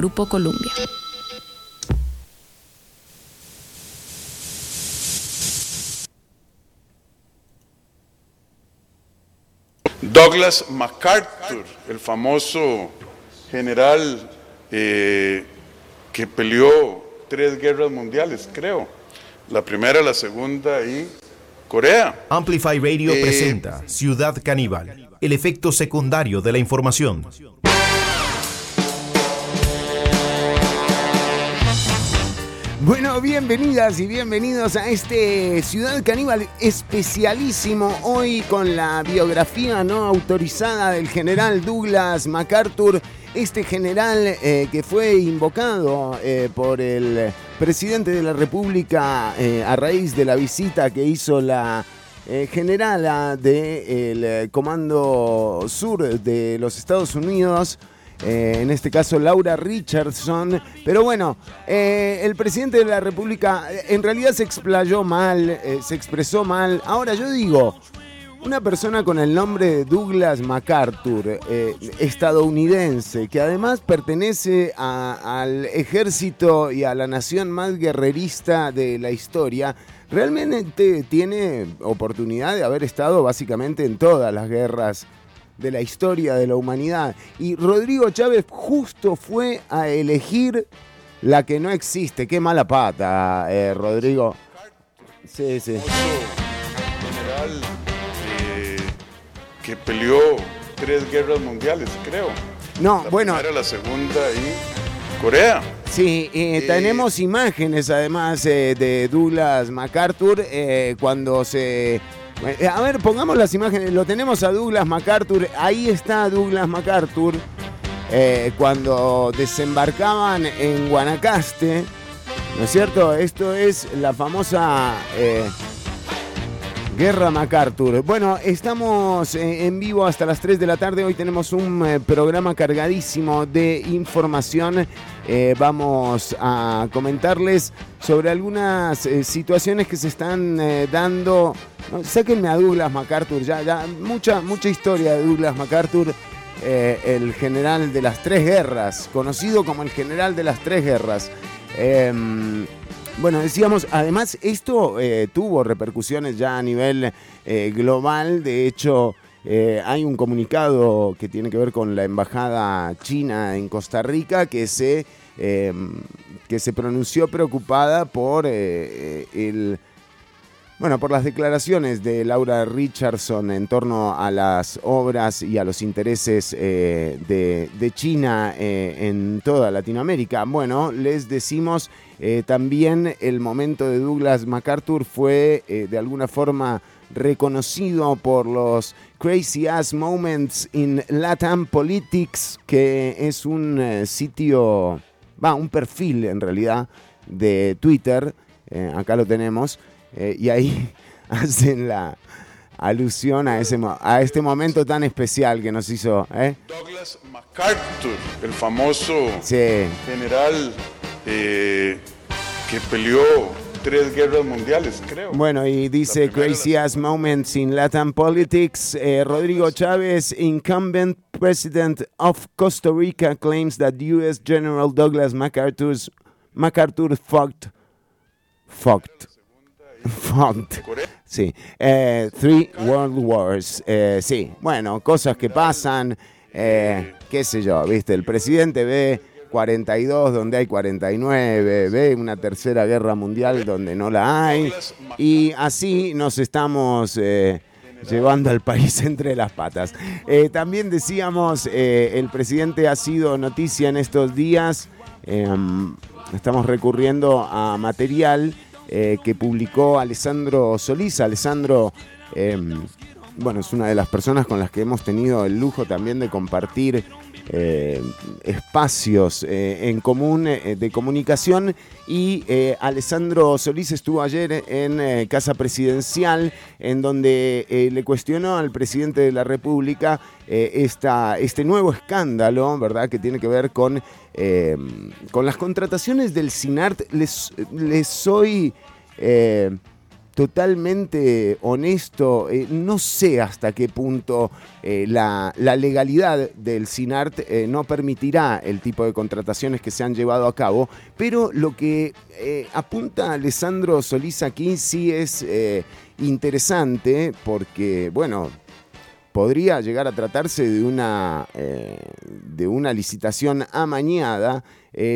Grupo Columbia. Douglas MacArthur, el famoso general eh, que peleó tres guerras mundiales, creo. La primera, la segunda y Corea. Amplify Radio Eh, presenta Ciudad Caníbal, el efecto secundario de la información. Bueno, bienvenidas y bienvenidos a este Ciudad Caníbal especialísimo hoy con la biografía no autorizada del general Douglas MacArthur, este general eh, que fue invocado eh, por el presidente de la República eh, a raíz de la visita que hizo la generala del Comando Sur de los Estados Unidos. Eh, en este caso Laura Richardson. Pero bueno, eh, el presidente de la República eh, en realidad se explayó mal, se expresó mal. Ahora yo digo, una persona con el nombre de Douglas MacArthur, estadounidense, que además pertenece al ejército y a la nación más guerrerista de la historia, realmente tiene oportunidad de haber estado básicamente en todas las guerras de la historia de la humanidad. Y Rodrigo Chávez justo fue a elegir la que no existe. Qué mala pata, eh, Rodrigo. Sí, sí. general eh, que peleó tres guerras mundiales, creo. No, La bueno, primera, la segunda y Corea. sí, eh, tenemos imágenes además de Douglas MacArthur cuando se... eh, A ver, pongamos las imágenes. Lo tenemos a Douglas MacArthur. Ahí está Douglas MacArthur. eh, cuando desembarcaban en Guanacaste. ¿No es cierto? Esto es la famosa eh, Guerra MacArthur. Bueno, estamos en vivo hasta las 3 de la tarde. Hoy tenemos un programa cargadísimo de información. Eh, vamos a comentarles sobre algunas eh, situaciones que se están eh, dando. No, sáquenme a Douglas MacArthur, ya, ya, mucha, mucha historia de Douglas MacArthur, eh, el general de las tres guerras, conocido como el general de las tres guerras. Em, bueno, decíamos, además esto tuvo repercusiones ya a nivel global. De hecho, hay un comunicado que tiene que ver con la embajada china en Costa Rica que se, eh, que se pronunció preocupada por eh, el bueno, por las declaraciones de Laura Richardson en torno a las obras y a los intereses eh, de, China eh, en toda Latinoamérica. Bueno, les decimos eh, también el momento de Douglas MacArthur fue eh, de alguna forma reconocido por los Crazy Ass Moments in Latam Politics, que es un eh, sitio, va, un perfil en realidad de Twitter. Eh, acá lo tenemos. Eh, y ahí hacen la alusión a, ese, a este momento tan especial que nos hizo. ¿eh? Douglas MacArthur, el famoso Sí, general que peleó tres guerras mundiales, creo. bueno, y dice Crazy la Moments in Latin Politics. eh, Rodrigo Chávez, incumbent president of Costa Rica, claims that U.S. General Douglas MacArthur's, MacArthur fucked. Fucked. Fucked. Sí, eh, Three World Wars. eh, sí, bueno, cosas que pasan, eh, qué sé yo, viste, el presidente ve 42 donde hay 49, ve una tercera guerra mundial donde no la hay, y así nos estamos... eh, Llevando al país entre las patas. Eh, también decíamos, eh, el presidente ha sido noticia en estos días. eh, estamos recurriendo a material que publicó Alessandro Solís. Alessandro, eh, bueno, es una de las personas con las que hemos tenido el lujo también de compartir eh, espacios eh, en común eh, de comunicación. Y Alessandro Solís estuvo ayer en Casa Presidencial, en donde le cuestionó al presidente de la República esta, este nuevo escándalo, ¿verdad?, que tiene que ver con, con las contrataciones del SINART. Les, les soy totalmente honesto, eh, no sé hasta qué punto eh, la, legalidad del SINART eh, no permitirá el tipo de contrataciones que se han llevado a cabo, pero lo que apunta Alessandro Solís aquí sí es interesante porque, bueno, podría llegar a tratarse de una, de una licitación amañada,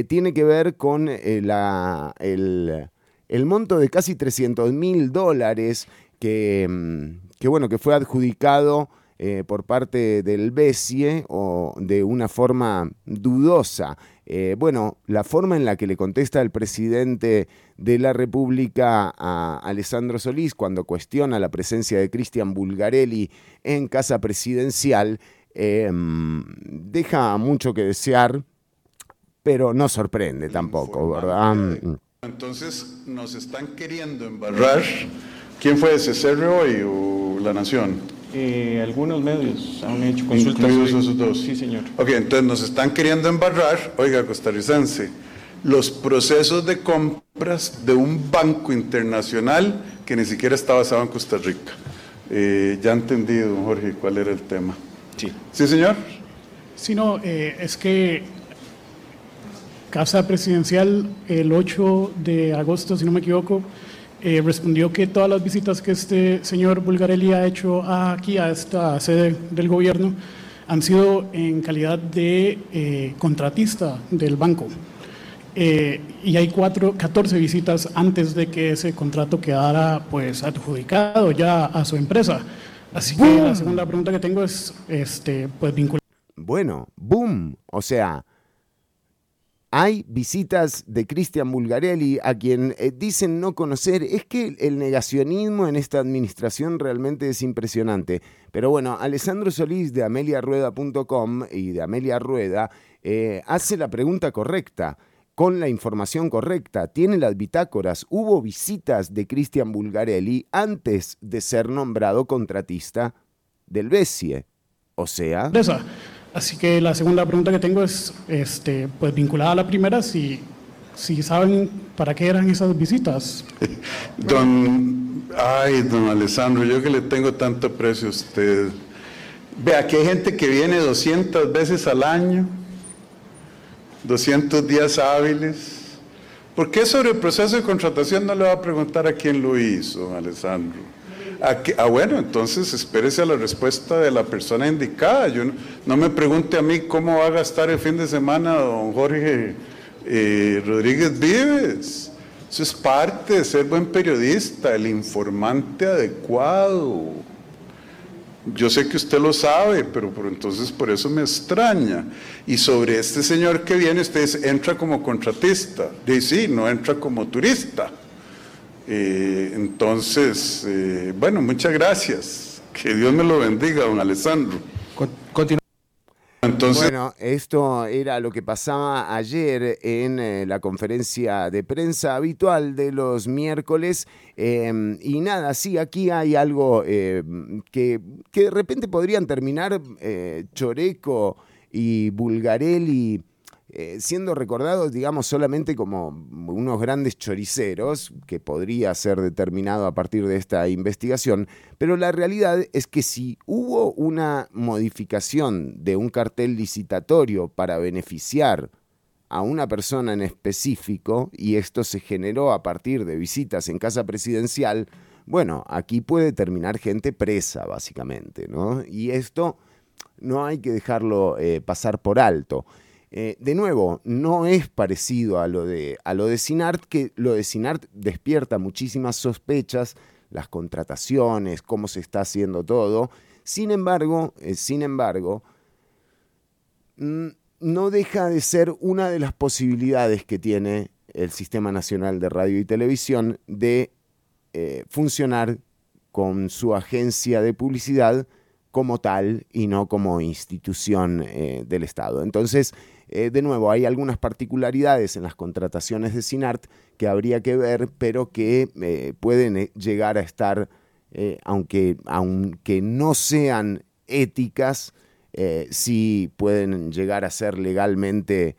tiene que ver con la, el el monto de casi 300 mil dólares que, mm, que, bueno, que fue adjudicado eh, por parte del BESIE o de una forma dudosa. Eh, bueno, la forma en la que le contesta el presidente de la República a Alessandro Solís cuando cuestiona la presencia de Cristian Bulgarelli en casa presidencial eh, mm, deja mucho que desear, pero no sorprende tampoco, ¿verdad? Entonces nos están queriendo embarrar. ¿Quién fue ese, hoy o La Nación? Eh, algunos medios han hecho consultas. ¿Incluidos esos dos? Sí, señor. Ok, entonces nos están queriendo embarrar, oiga, costarricense, los procesos de compras de un banco internacional que ni siquiera está basado en Costa Rica. Eh, ya entendido, Jorge, cuál era el tema. Sí. ¿Sí, señor? Sí, no, eh, es que Casa Presidencial el 8 de agosto, si no me equivoco, eh, respondió que todas las visitas que este señor Bulgarelli ha hecho aquí a esta sede del gobierno han sido en calidad de eh, contratista del banco. Eh, y hay cuatro, 14 visitas antes de que ese contrato quedara pues adjudicado ya a su empresa. Así que la segunda pregunta que tengo es este, pues vinculada. Bueno, boom. O sea, hay visitas de Cristian Bulgarelli a quien eh, dicen no conocer. Es que el negacionismo en esta administración realmente es impresionante. Pero bueno, Alessandro Solís de ameliarueda.com y de Amelia Rueda eh, hace la pregunta correcta con la información correcta, tiene las bitácoras, hubo visitas de Cristian Bulgarelli antes de ser nombrado contratista del BESIE. O sea... Así que la segunda pregunta que tengo es, este, pues vinculada a la primera, si, si saben para qué eran esas visitas. Don, ay, don Alessandro, yo que le tengo tanto precio a usted. Vea que hay gente que viene 200 veces al año, 200 días hábiles. ¿Por qué sobre el proceso de contratación no le va a preguntar a quién lo hizo, Alessandro? Ah, bueno, entonces espérese a la respuesta de la persona indicada. Yo no, me pregunte a mí cómo va a gastar el fin de semana don Jorge eh, Rodríguez Vives. Eso es parte de ser buen periodista, el informante adecuado. Yo sé que usted lo sabe, pero por entonces por eso me extraña. Y sobre este señor que viene, usted entra como contratista. Dice, sí, no entra como turista. Eh, entonces, eh, bueno, muchas gracias. Que Dios me lo bendiga, don Alessandro. Entonces, bueno, esto era lo que pasaba ayer en eh, la conferencia de prensa habitual de los miércoles. Em, y nada, sí, aquí hay algo em, que, que, de repente podrían terminar Choreco y Bulgarelli eh, siendo recordados, digamos, solamente como unos grandes choriceros, que podría ser determinado a partir de esta investigación, pero la realidad es que si hubo una modificación de un cartel licitatorio para beneficiar a una persona en específico, y esto se generó a partir de visitas en casa presidencial, bueno, aquí puede terminar gente presa, básicamente, ¿no? Y esto no hay que dejarlo eh, pasar por alto. Eh, de nuevo, no es parecido a lo, de, a lo de Sinart, que lo de Sinart despierta muchísimas sospechas, las contrataciones, cómo se está haciendo todo. Sin embargo, eh, sin embargo, mm, no deja de ser una de las posibilidades que tiene el Sistema Nacional de Radio y Televisión de eh, funcionar con su agencia de publicidad como tal y no como institución del Estado. Entonces, eh, de nuevo, hay algunas particularidades en las contrataciones de SINART que habría que ver, pero que eh, pueden eh, llegar a estar, aunque, aunque no sean éticas, sí pueden llegar a ser legalmente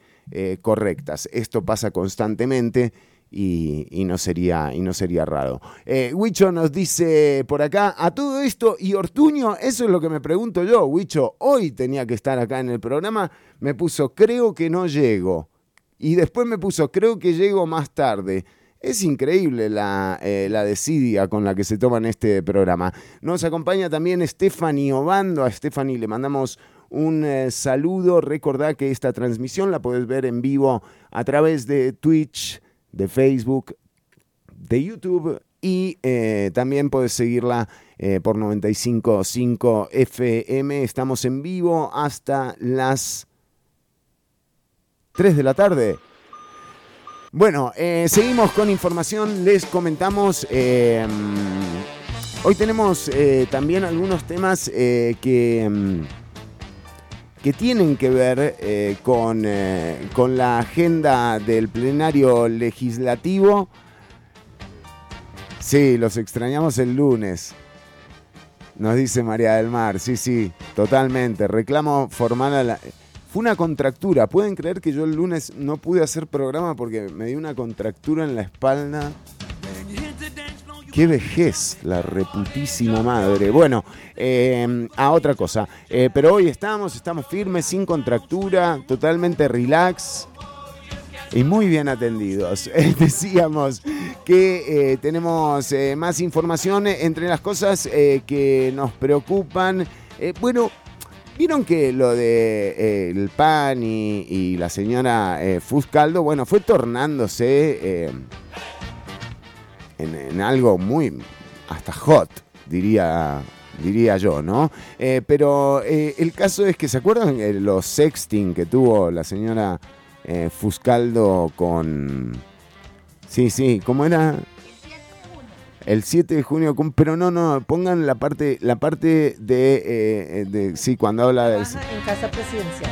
correctas. Esto pasa constantemente y, no, sería, y no sería raro. Eh, Huicho nos dice por acá, a todo esto, y Ortuño, eso es lo que me pregunto yo, Huicho, hoy tenía que estar acá en el programa, me puso, creo que no llego. Y después me puso, creo que llego más tarde. Es increíble la, eh, la con la que se toman este programa. Nos acompaña también Stephanie Obando. A Stephanie le mandamos un eh, saludo. Recordá que esta transmisión la puedes ver en vivo a través de Twitch, de Facebook, de YouTube y eh, también puedes seguirla eh, por 95.5 FM. Estamos en vivo hasta las 3 de la tarde. Bueno, eh, seguimos con información, les comentamos, eh, hoy tenemos también algunos temas que, mm, que tienen que ver eh, con, eh, con la agenda del plenario legislativo. Sí, los extrañamos el lunes. Nos dice María del Mar, sí, sí, totalmente. Reclamo formal a la... Fue una contractura. ¿Pueden creer que yo el lunes no pude hacer programa porque me dio una contractura en la espalda? Qué vejez, la reputísima madre. Bueno, eh, a otra cosa. Eh, pero hoy estamos, estamos firmes, sin contractura, totalmente relax y muy bien atendidos. Eh, decíamos que eh, tenemos más información entre las cosas que nos preocupan. Bueno, vieron que lo de el PAN y, y la señora Fuscaldo, bueno, fue tornándose en, en algo muy hasta hot, diría diría yo, ¿no? Eh, pero eh, el caso es que, ¿se acuerdan eh, los sexting que tuvo la señora eh, Fuscaldo con... Sí, sí, ¿cómo era? El 7 de junio, pero no, no, pongan la parte, la parte de, eh, de sí, cuando habla del... Trabaja en casa presidencial.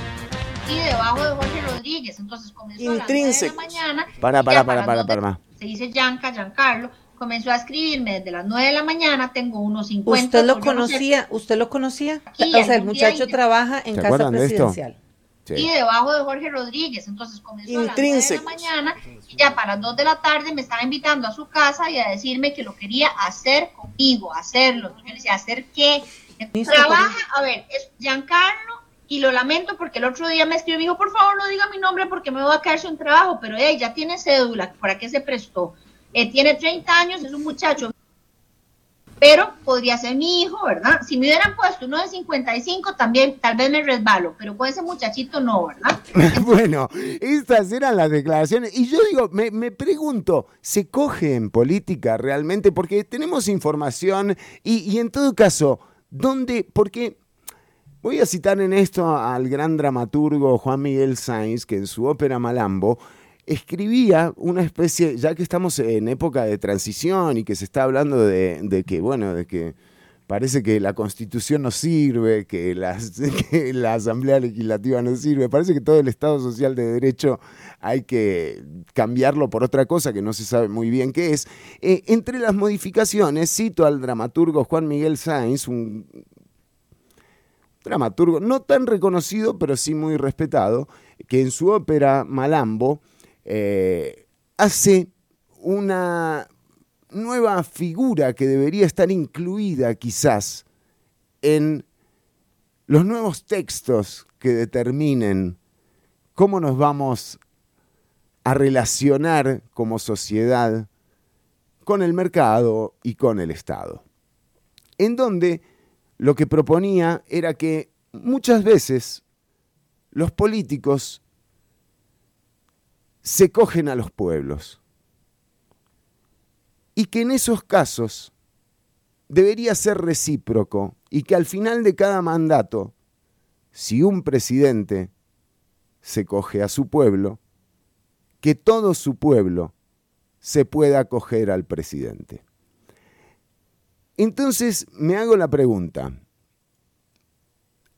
y debajo de Jorge Rodríguez. Entonces comenzó a de la mañana. Para, para, para, de- para, para. Se dice Yanka, Giancarlo. Comenzó a escribirme desde las 9 de la mañana. Tengo unos 50. ¿Usted lo yo no sé, conocía? ¿Usted lo conocía? Aquí, o sea, el muchacho trabaja en ¿Se casa presidencial. Sí. Y debajo de Jorge Rodríguez. Entonces comenzó a las 9 de la mañana. Y ya para las 2 de la tarde me estaba invitando a su casa y a decirme que lo quería hacer conmigo, hacerlo. Yo le decía, ¿hacer qué? Trabaja, a ver, es Giancarlo. Y lo lamento porque el otro día me escribió y me dijo, por favor no diga mi nombre porque me voy a caer sin trabajo, pero ella ya tiene cédula, ¿para qué se prestó? Eh, tiene 30 años, es un muchacho, pero podría ser mi hijo, ¿verdad? Si me hubieran puesto uno de 55, también tal vez me resbalo, pero con ese muchachito no, ¿verdad? bueno, estas eran las declaraciones. Y yo digo, me, me pregunto, ¿se coge en política realmente? Porque tenemos información y, y en todo caso, ¿dónde? Porque voy a citar en esto al gran dramaturgo Juan Miguel Sainz, que en su ópera Malambo escribía una especie, ya que estamos en época de transición y que se está hablando de, que, bueno, de que parece que la constitución no sirve, que, las- que la asamblea legislativa no sirve, parece que todo el Estado social de derecho hay que cambiarlo por otra cosa que no se sabe muy bien qué es. Eh, entre las modificaciones, cito al dramaturgo Juan Miguel Sainz, un dramaturgo no tan reconocido, pero sí muy respetado, que en su ópera Malambo eh, hace una nueva figura que debería estar incluida quizás en los nuevos textos que determinen cómo nos vamos a relacionar como sociedad con el mercado y con el Estado. En donde lo que proponía era que muchas veces los políticos se cogen a los pueblos y que en esos casos debería ser recíproco y que al final de cada mandato, si un presidente se coge a su pueblo, que todo su pueblo se pueda acoger al presidente. Entonces me hago la pregunta,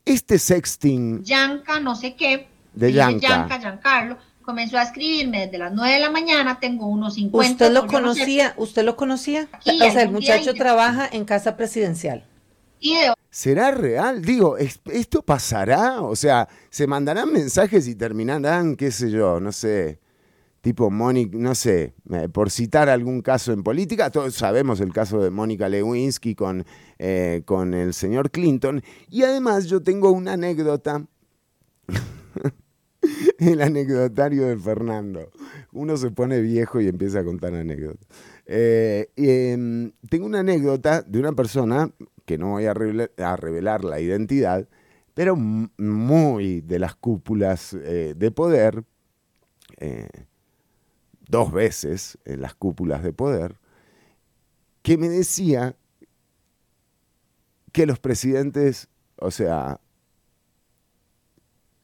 este sexting Yanka, no sé qué. De Yanka. Yanka, Giancarlo. Comenzó a escribirme desde las 9 de la mañana. Tengo unos 50. ¿Usted lo yo no sé, conocía? ¿Usted lo conocía? Aquí, o sea, el muchacho trabaja en casa presidencial. Y de ¿Será real? Digo, ¿es- ¿esto pasará? O sea, ¿se mandarán mensajes y terminarán, qué sé yo, no sé, tipo Mónica, no sé, eh, por citar algún caso en política, todos sabemos el caso de Mónica Lewinsky con, eh, con el señor Clinton, y además yo tengo una anécdota, el anecdotario de Fernando. Uno se pone viejo y empieza a contar anécdotas. Eh, em, tengo una anécdota de una persona, que no voy a, revela- a revelar la identidad, pero muy de las cúpulas de poder, dos veces en las cúpulas de poder, que me decía que los presidentes, o sea,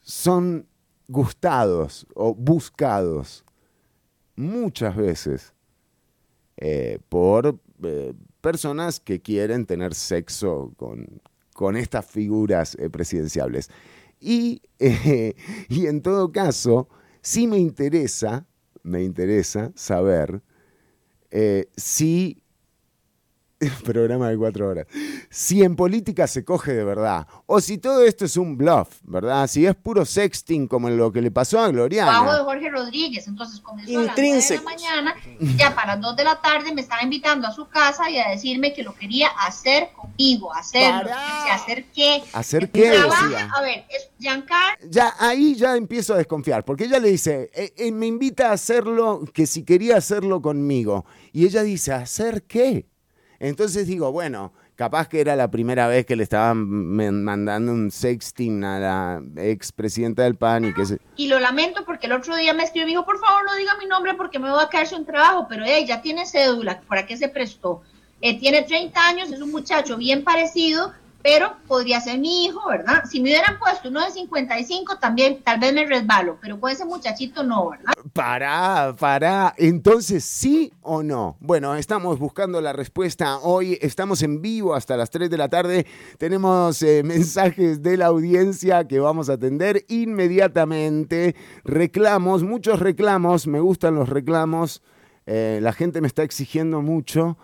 son gustados o buscados muchas veces eh, por eh, personas que quieren tener sexo con, con estas figuras eh, presidenciables. Y, eh, y en todo caso, sí me interesa, me interesa saber eh, si programa de cuatro horas. Si en política se coge de verdad, o si todo esto es un bluff, ¿verdad? Si es puro sexting como lo que le pasó a Bajo de Gloriana. Jorge Rodríguez, entonces comenzó a las 9 de la mañana, ya para las 2 de la tarde me estaba invitando a su casa y a decirme que lo quería hacer conmigo, hacerlo. Pará. ¿Y ¿Hacer qué? ¿Hacer qué? Trabaja- a ver, es Ya ahí ya empiezo a desconfiar, porque ella le dice, eh, eh, me invita a hacerlo, que si quería hacerlo conmigo. Y ella dice, ¿hacer qué? Entonces digo, bueno, capaz que era la primera vez que le estaban mandando un sexting a la expresidenta del PAN y que se... y lo lamento porque el otro día me escribió y dijo, por favor no diga mi nombre porque me voy a caer sin trabajo, pero ella tiene cédula, ¿para qué se prestó? Eh, tiene 30 años, es un muchacho bien parecido, pero podría ser mi hijo, ¿verdad? Si me hubieran puesto uno de 55 también, tal vez me resbalo, pero con ese muchachito no, ¿verdad? Pará, pará. Entonces, ¿sí o no? Bueno, estamos buscando la respuesta. Hoy estamos en vivo hasta las 3 de la tarde. Tenemos eh, mensajes de la audiencia que vamos a atender inmediatamente. Reclamos, muchos reclamos. Me gustan los reclamos. Eh, la gente me está exigiendo mucho.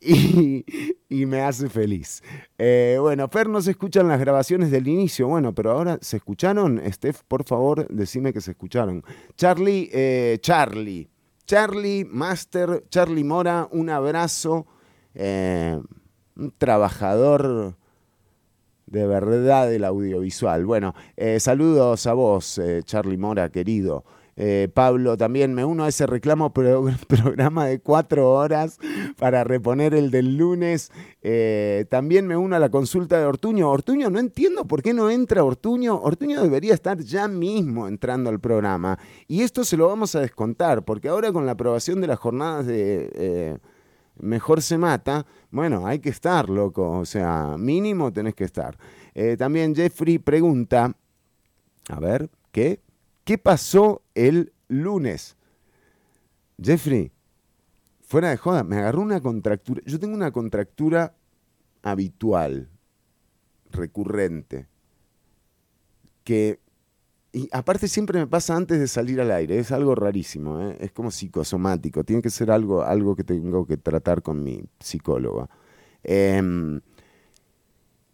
Y, y me hace feliz. Eh, bueno, Fer, no se escuchan las grabaciones del inicio. Bueno, pero ahora se escucharon. Steph, por favor, decime que se escucharon. Charlie, eh, Charlie, Charlie, Master, Charlie Mora, un abrazo. eh, un trabajador de verdad del audiovisual. Bueno, saludos a vos, Charlie Mora, querido. Eh, Pablo, también me uno a ese reclamo pro- programa de cuatro horas para reponer el del lunes. Eh, también me uno a la consulta de Ortuño. Ortuño, no entiendo por qué no entra Ortuño. Ortuño debería estar ya mismo entrando al programa. Y esto se lo vamos a descontar, porque ahora con la aprobación de las jornadas de... eh, Mejor se mata, bueno, hay que estar, loco, o sea, mínimo tenés que estar. También Jeffrey pregunta, a ver, ¿qué? ¿Qué pasó el lunes? Jeffrey, fuera de joda, me agarró una contractura. Yo tengo una contractura habitual, recurrente, que, y aparte siempre me pasa antes de salir al aire, es algo rarísimo, ¿eh? es como psicosomático, tiene que ser algo, algo que tengo que tratar con mi psicóloga. Em,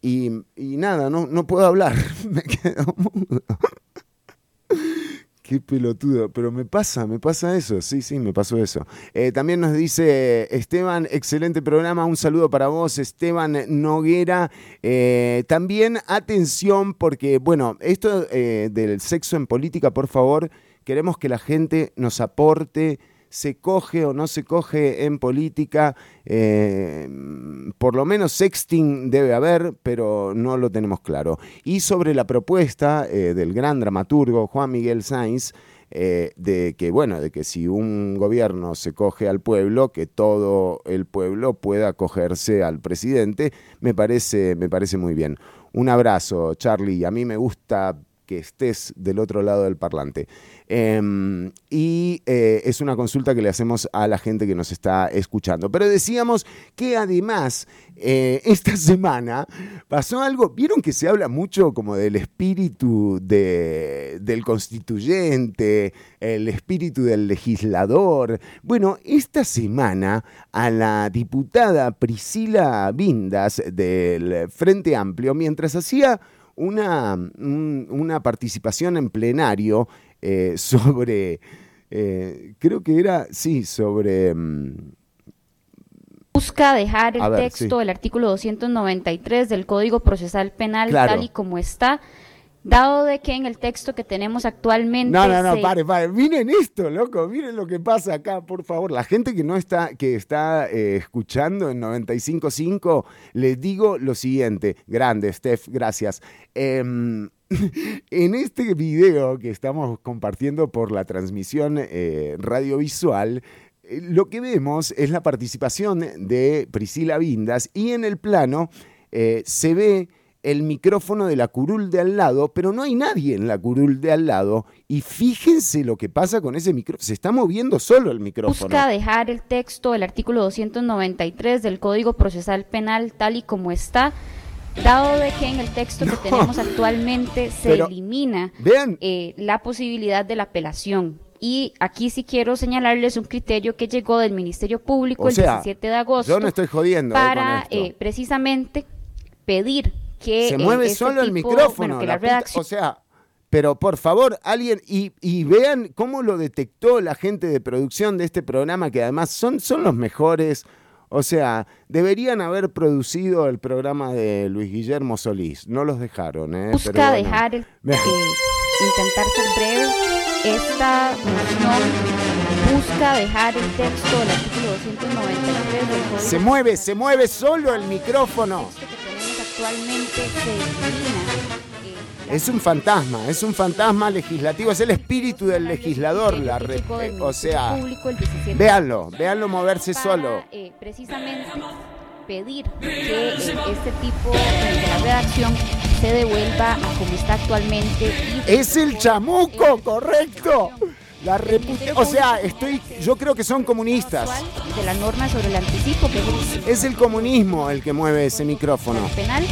y, nada, no, no puedo hablar, me quedo mudo. Pelotudo, pero me pasa, me pasa eso, sí, sí, me pasó eso. Eh, también nos dice Esteban, excelente programa, un saludo para vos, Esteban Noguera. Eh, también atención, porque, bueno, esto eh, del sexo en política, por favor, queremos que la gente nos aporte se coge o no se coge en política. eh, por lo menos sexting debe haber, pero no lo tenemos claro. Y sobre la propuesta eh, del gran dramaturgo Juan Miguel Sainz, eh, de que, bueno, de que si un gobierno se coge al pueblo, que todo el pueblo pueda acogerse al presidente, me parece, me parece muy bien. Un abrazo, Charlie. A mí me gusta que estés del otro lado del parlante. Eh, y eh, es una consulta que le hacemos a la gente que nos está escuchando. Pero decíamos que además eh, esta semana pasó algo, vieron que se habla mucho como del espíritu de, del constituyente, el espíritu del legislador. Bueno, esta semana a la diputada Priscila Vindas del Frente Amplio, mientras hacía una, un- una participación en plenario eh, sobre Eh, creo que era, sí, sobre... mm, busca dejar el ver, texto sí. del artículo 293 del Código Procesal Penal Claro. tal y como está, dado de que en el texto que tenemos actualmente No, no, no, se- pare, pare. Miren esto, loco. Miren lo que pasa acá, por favor. La gente que no está, que está eh, escuchando en 95.5, les digo lo siguiente. Grande, Steph, gracias. Em, en este video que estamos compartiendo por la transmisión eh, radiovisual, eh, lo que vemos es la participación de Priscila Vindas y en el plano se ve el micrófono de la curul de al lado, pero no hay nadie en la curul de al lado. Y fíjense lo que pasa con ese micrófono. Se está moviendo solo el micrófono. busca dejar el texto del artículo 293 del Código Procesal Penal tal y como está, dado de que en el texto que tenemos actualmente se elimina Vean, eh, la posibilidad de la apelación. Y aquí sí quiero señalarles un criterio que llegó del Ministerio Público el sea, 17 de agosto yo no estoy jodiendo eh, para eh, precisamente pedir que se eh, mueve solo el micrófono. bueno, que la la puta- redacción o sea, pero por favor, alguien, y, y vean cómo lo detectó la gente de producción de este programa, que además son, son los mejores. O sea, deberían haber producido el programa de Luis Guillermo Solís. No los dejaron, ¿eh? busca Pero bueno. dejar, el, eh, intentar ser breve. Esta moción busca dejar el texto del artículo 293 del Código Se mueve, se mueve solo el micrófono. Actualmente se eh, Es un fantasma, es un fantasma legislativo, es el espíritu del legislador. La re- o sea, Público el 17 véanlo, véanlo moverse para, solo. eh, precisamente pedir que eh, este tipo eh, de la redacción se devuelva a como está actualmente. y Es el chamuco, el- correcto. La o sea, estoy, yo creo que son comunistas. actual de la norma sobre el anticipo que es el Es el comunismo el que mueve ese micrófono. penal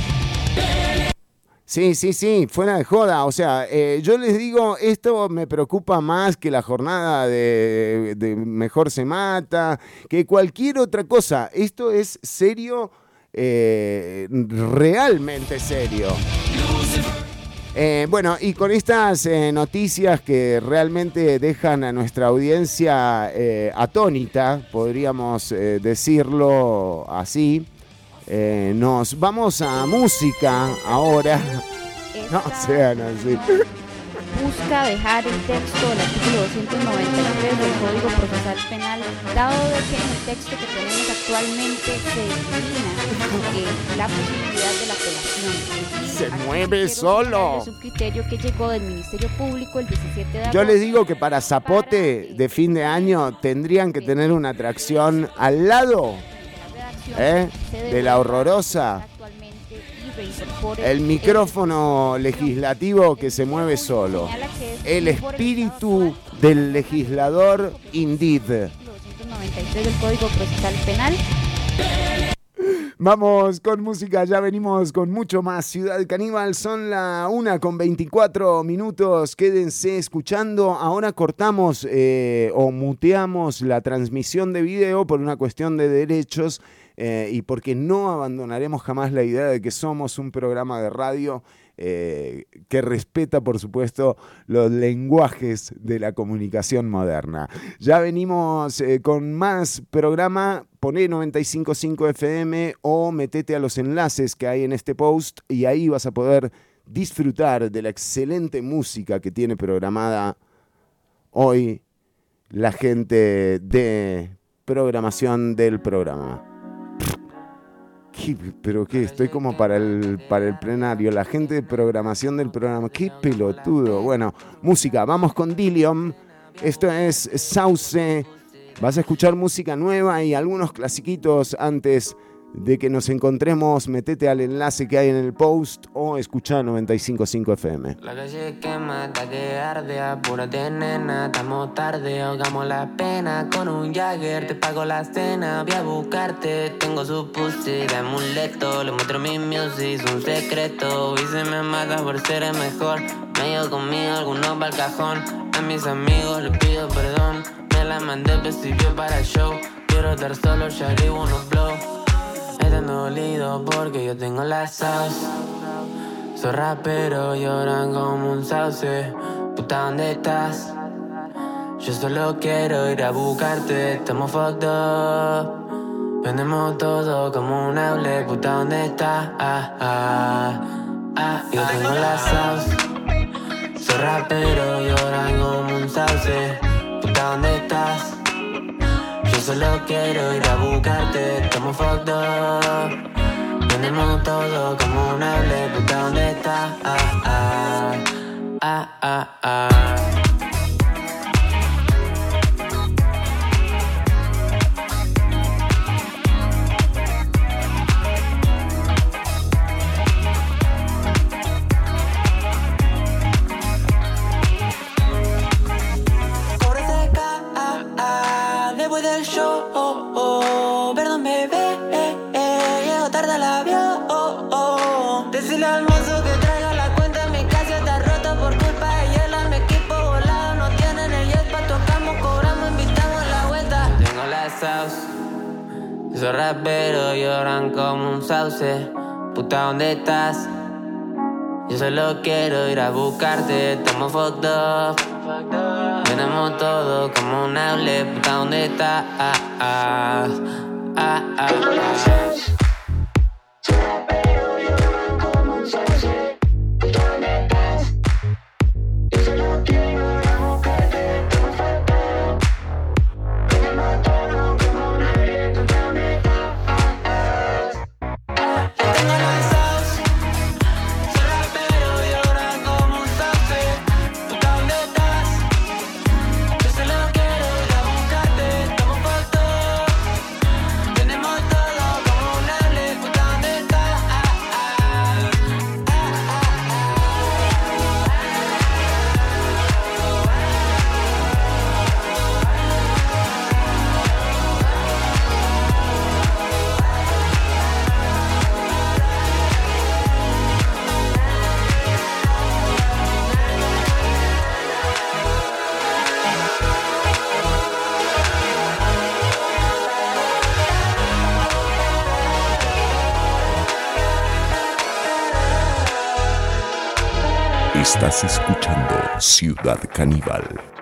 Sí, sí, sí, fuera de joda. O sea, eh, yo les digo, esto me preocupa más que la jornada de, de Mejor se mata, que cualquier otra cosa. Esto es serio, eh, realmente serio. Eh, bueno, y con estas eh, noticias que realmente dejan a nuestra audiencia eh, atónita, podríamos eh, decirlo así, eh, nos vamos a música ahora. No sean así. Busca dejar el texto del artículo 293 del Código Procesal Penal, dado de que en el texto que tenemos actualmente se elimina la posibilidad de la apelación. Se aquí mueve solo. señalarles un criterio que llegó del Ministerio Público el 17 de agosto. Yo les digo que para Zapote de fin de año tendrían que tener una atracción al lado ¿eh? de la horrorosa. El micrófono legislativo que se mueve solo. El espíritu del legislador indeed. 293 del Código Procesal Penal. Vamos con música, ya venimos con mucho más. Ciudad Caníbal, son la una con 24 minutos. Quédense escuchando. Ahora cortamos eh, o muteamos la transmisión de video por una cuestión de derechos eh, y porque no abandonaremos jamás la idea de que somos un programa de radio eh, que respeta, por supuesto, los lenguajes de la comunicación moderna. Ya venimos eh, con más programa. Poné 955 FM o metete a los enlaces que hay en este post y ahí vas a poder disfrutar de la excelente música que tiene programada hoy la gente de programación del programa. ¿Qué? ¿Pero qué? Estoy como para el, para el plenario. La gente de programación del programa. ¡Qué pelotudo! Bueno, música. Vamos con Dilium. Esto es Sauce. Vas a escuchar música nueva y algunos clasiquitos antes de que nos encontremos. Metete al enlace que hay en el post o escucha 955 FM. La calle quema, hasta que arde, apúrate nena, estamos tarde, ahogamos la pena con un Jagger, te pago la cena, voy a buscarte, tengo su pussy de amuleto, le muestro mi music, un secreto, y se me mata por ser el mejor, me llevo conmigo algunos pa'l cajón, a mis amigos les pido perdón, me la mandé principio para el show, quiero estar solo, ya unos blow, están dolidos porque yo tengo la sauce. Soy rapero, lloran como un sauce. Puta, ¿dónde estás? Yo solo quiero ir a buscarte, estamos fucked up. Vendemos todo como un hable, puta, ¿dónde estás? Ah, ah, ah. Yo tengo la sauce. Soy rapero, lloran como un sauce. Puta, ¿dónde estás? solo quiero ir a buscarte, estamos fucked. Tenemos todo como un hable, ¿dónde está? Ah, ah, ah, ah, ah. pasas. Esos raperos lloran como un sauce. Puta, ¿dónde estás? Yo solo quiero ir a buscarte, estamos fucked up. Tenemos todo como un hable, puta, ¿dónde estás? Ah, ah, ah, ah, ah. Escuchando Ciudad Caníbal.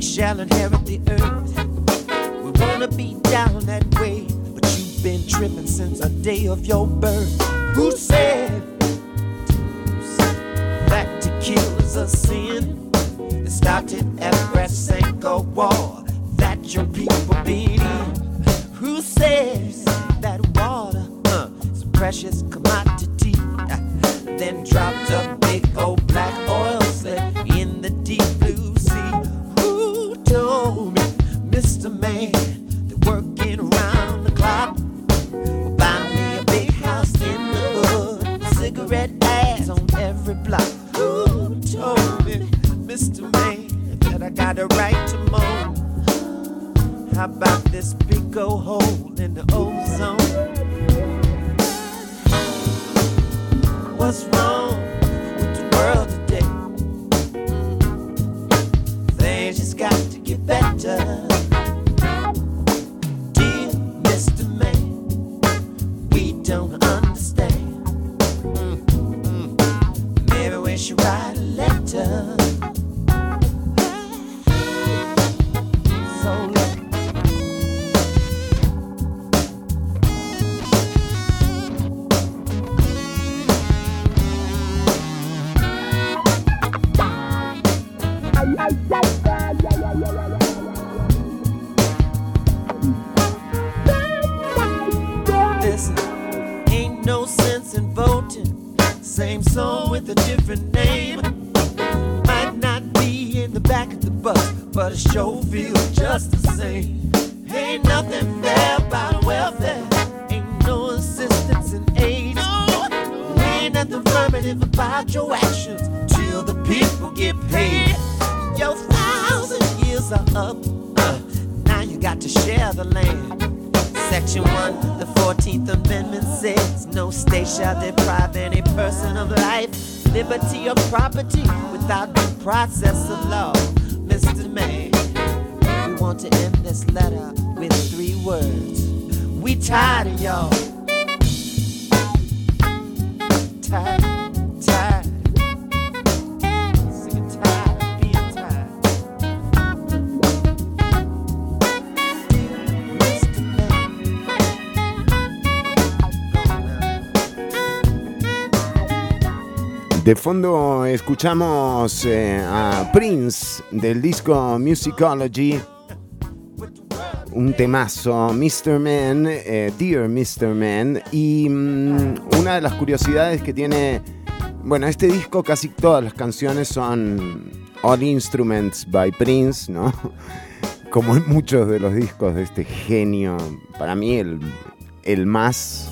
shall inherit the earth. We wanna be down that way, but you've been tripping since the day of your birth. Who said that to kill is a sin? It started at Brasenko War that your people been in. Who says that water uh, is precious? De fondo escuchamos eh, a Prince del disco Musicology, un temazo, Mr. Man, eh, Dear Mr. Man, y mm, una de las curiosidades que tiene, bueno, este disco casi todas las canciones son All Instruments by Prince, ¿no? Como en muchos de los discos de este genio, para mí el, el más...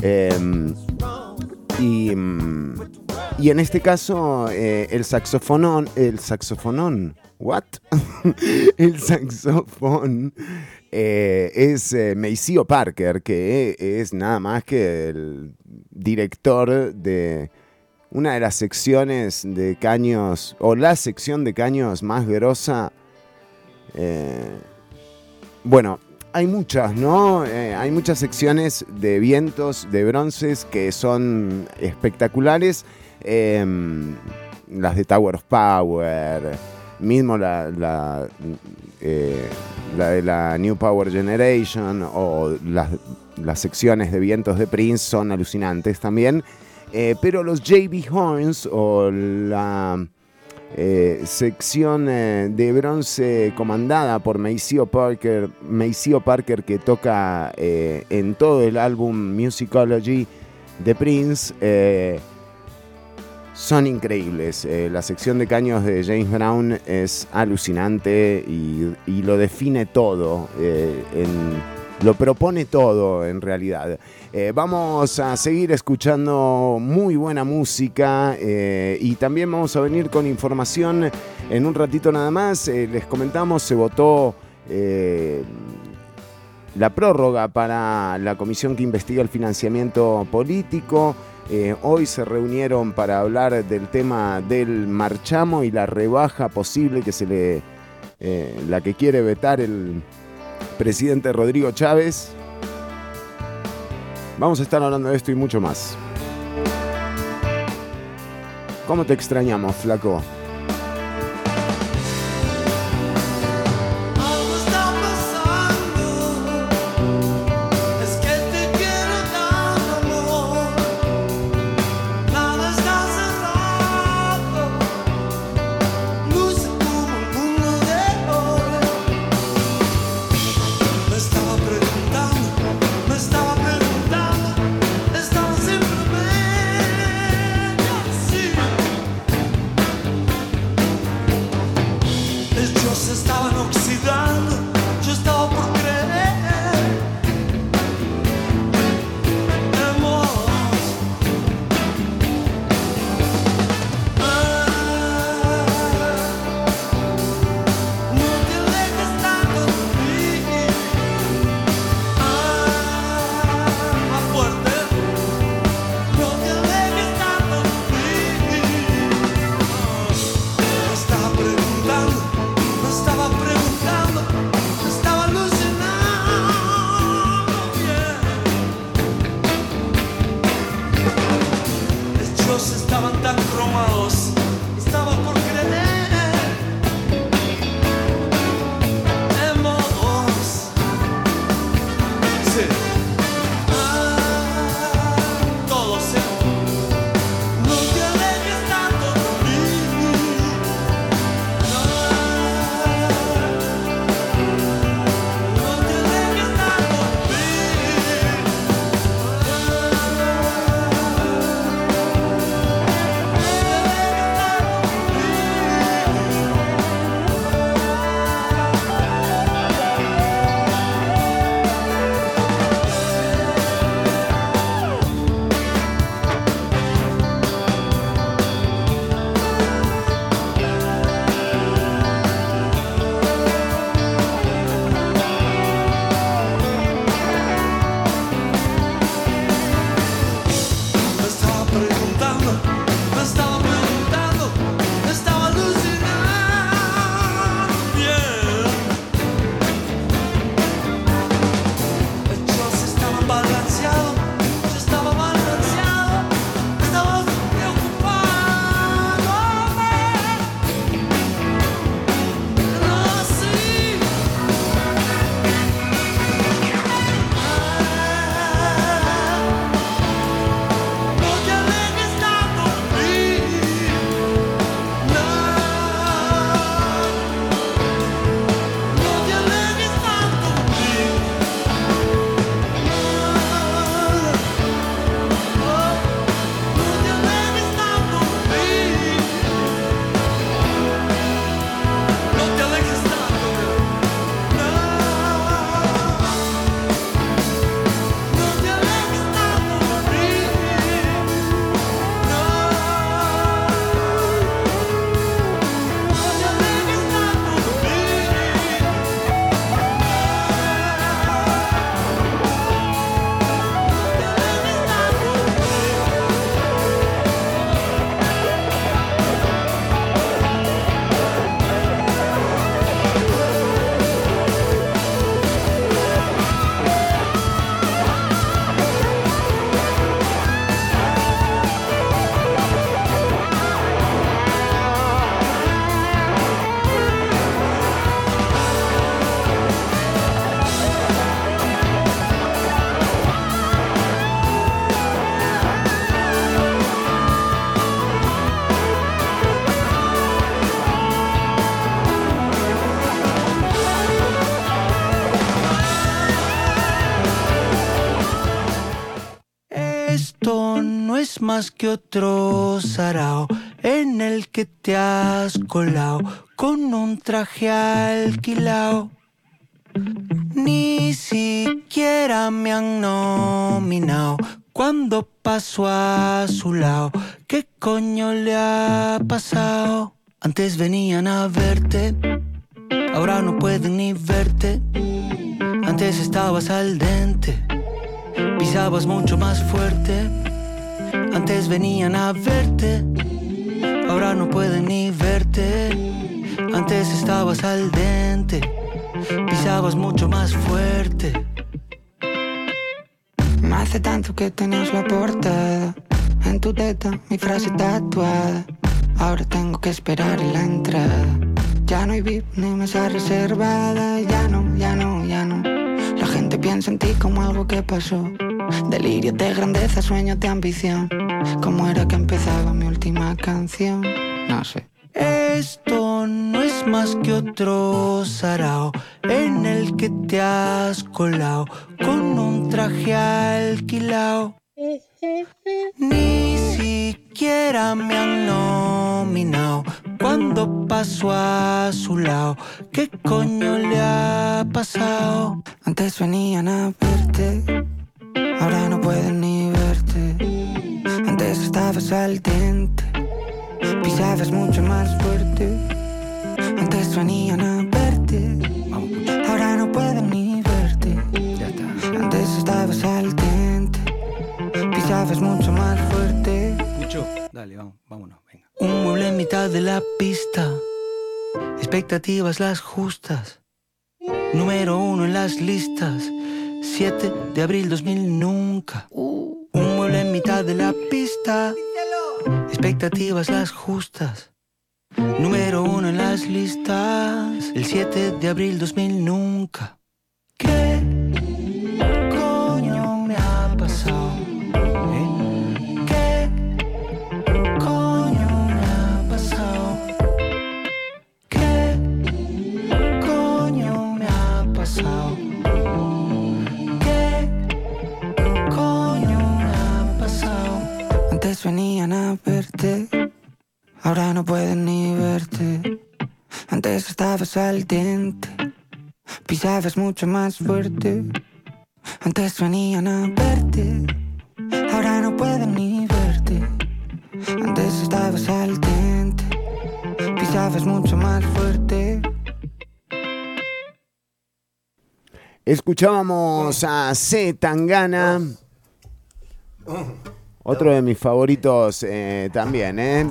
em, y, y en este caso, eh, el saxofonón, el saxofonón, ¿what? el saxofón eh, es eh, Maceo Parker, que es nada más que el director de una de las secciones de caños, o la sección de caños más grosa. eh, bueno, hay muchas, ¿no? Eh, hay muchas secciones de vientos, de bronces que son espectaculares. Em, las de Tower of Power, mismo la, eh, la de la New Power Generation o las, las secciones de vientos de Prince son alucinantes también. Eh, pero los JB Horns o la eh, sección eh, de bronce comandada por Maceo Parker, Maceo Parker que toca eh, en todo el álbum Musicology de Prince, son increíbles. La sección de caños de James Brown es alucinante y, lo define todo, lo propone todo en realidad. Eh, vamos a seguir escuchando muy buena música eh, y también vamos a venir con información en un ratito nada más. Eh, les comentamos, se votó la prórroga para la comisión que investiga el financiamiento político. Hoy se reunieron para hablar del tema del marchamo y la rebaja posible que se le. la que quiere vetar el presidente Rodrigo Chávez. Vamos a estar hablando de esto y mucho más. ¿Cómo te extrañamos, flaco? Más que otro sarao en el que te has colado con un traje alquilao. Ni siquiera me han nominado cuando paso a su lado. ¿Qué coño le ha pasado? Antes venían a verte, ahora no pueden ni verte. Antes estabas al dente, pisabas mucho más fuerte. Antes venían a verte, ahora no pueden ni verte. Antes estabas al dente, pisabas mucho más fuerte. No hace tanto que tenías la portada En tu teta, mi frase tatuada. Ahora tengo que esperar en la entrada. Ya no hay VIP ni mesa reservada. Ya no, ya no, ya no. La gente piensa en ti como algo que pasó Delirio de grandeza, sueños de ambición ¿Cómo era que empezaba mi última canción? No sé Esto no es más que otro sarao en el que te has colado con un traje alquilao. Ni siquiera me han nominado cuando paso a su lado. ¿Qué coño le ha pasado? Antes venían a verte, ahora no pueden ni verte. Antes estabas al dente, pisabas mucho más fuerte. Antes venían a verte, ahora no pueden ni verte. Antes estabas al dente, pisabas mucho más fuerte. Pucho, dale, vamos, vámonos, venga. Un mueble en mitad de la pista, expectativas las justas. Número uno en las listas, 7 de abril 2000 nunca. Un mueble en mitad de la pista, expectativas las justas. Número uno en las listas, el 7 de abril 2000 nunca. ¿Qué a verte, ahora no pueden ni verte. Antes estabas al dente, pisabas mucho más fuerte. Antes venían a verte, ahora no pueden ni verte. Antes estabas al dente, pisabas mucho más fuerte. Escuchábamos a C. Tangana. Otro de mis favoritos eh, también, ¿eh?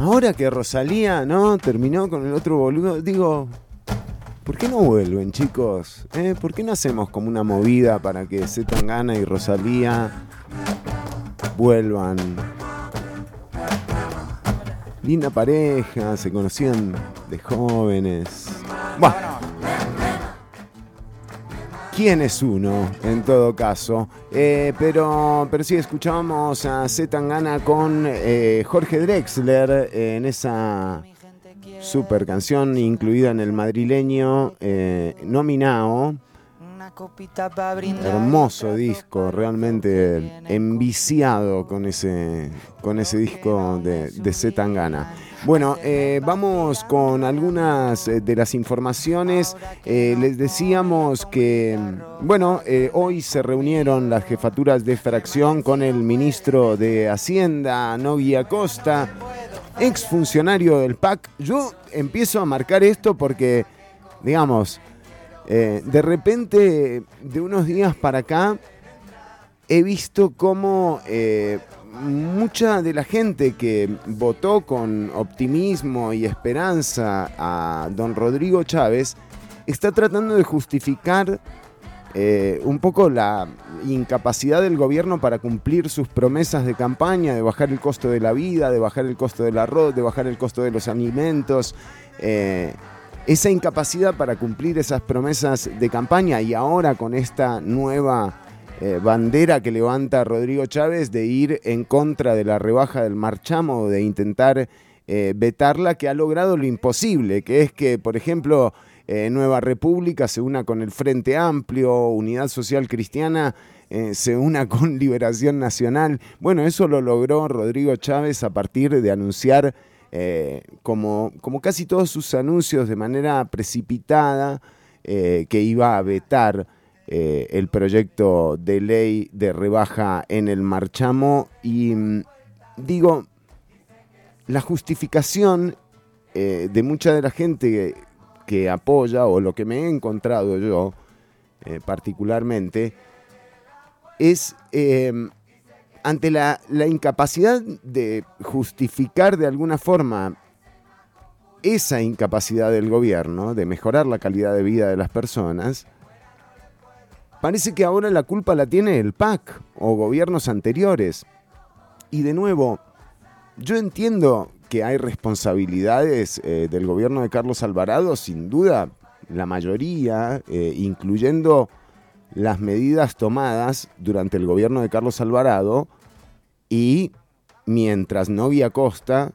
Ahora que Rosalía, ¿no? Terminó con el otro boludo, digo, ¿por qué no vuelven, chicos? ¿Eh? ¿Por qué no hacemos como una movida para que C. Tangana y Rosalía vuelvan? Linda pareja, se conocían de jóvenes. Bueno. ¿Quién es uno, en todo caso? Eh, pero, pero sí, escuchábamos a Z Tangana con eh, Jorge Drexler eh, en esa super canción incluida en el madrileño eh, Nominao. Hermoso disco, realmente enviciado con ese, con ese disco de, de Tangana. Bueno, eh, vamos con algunas eh, de las informaciones. Eh, les decíamos que, bueno, hoy se reunieron las jefaturas de fracción con el ministro de Hacienda, Nogui Acosta, exfuncionario del PAC. Yo empiezo a marcar esto porque, digamos, de repente, de unos días para acá, he visto cómo mucha de la gente que votó con optimismo y esperanza a don Rodrigo Chávez está tratando de justificar eh, un poco la incapacidad del gobierno para cumplir sus promesas de campaña, de bajar el costo de la vida, de bajar el costo del arroz, de bajar el costo de los alimentos. eh, esa incapacidad para cumplir esas promesas de campaña y ahora con esta nueva eh, bandera que levanta Rodrigo Chávez de ir en contra de la rebaja del marchamo, de intentar eh, vetarla que ha logrado lo imposible, que es que, por ejemplo, eh, Nueva República se una con el Frente Amplio, Unidad Social Cristiana se una con Liberación Nacional. Bueno, eso lo logró Rodrigo Chávez a partir de anunciar, como, como casi todos sus anuncios de manera precipitada, que iba a vetar eh, el proyecto de ley de rebaja en el marchamo. Y mm, digo, la justificación eh, de mucha de la gente que, apoya, o lo que me he encontrado yo eh, particularmente, es ante la incapacidad de justificar de alguna forma esa incapacidad del gobierno de mejorar la calidad de vida de las personas, parece que ahora la culpa la tiene el PAC o gobiernos anteriores. Y de nuevo, yo entiendo que hay responsabilidades eh, del gobierno de Carlos Alvarado, sin duda, la mayoría, eh, incluyendo las medidas tomadas durante el gobierno de Carlos Alvarado y mientras Novia Costa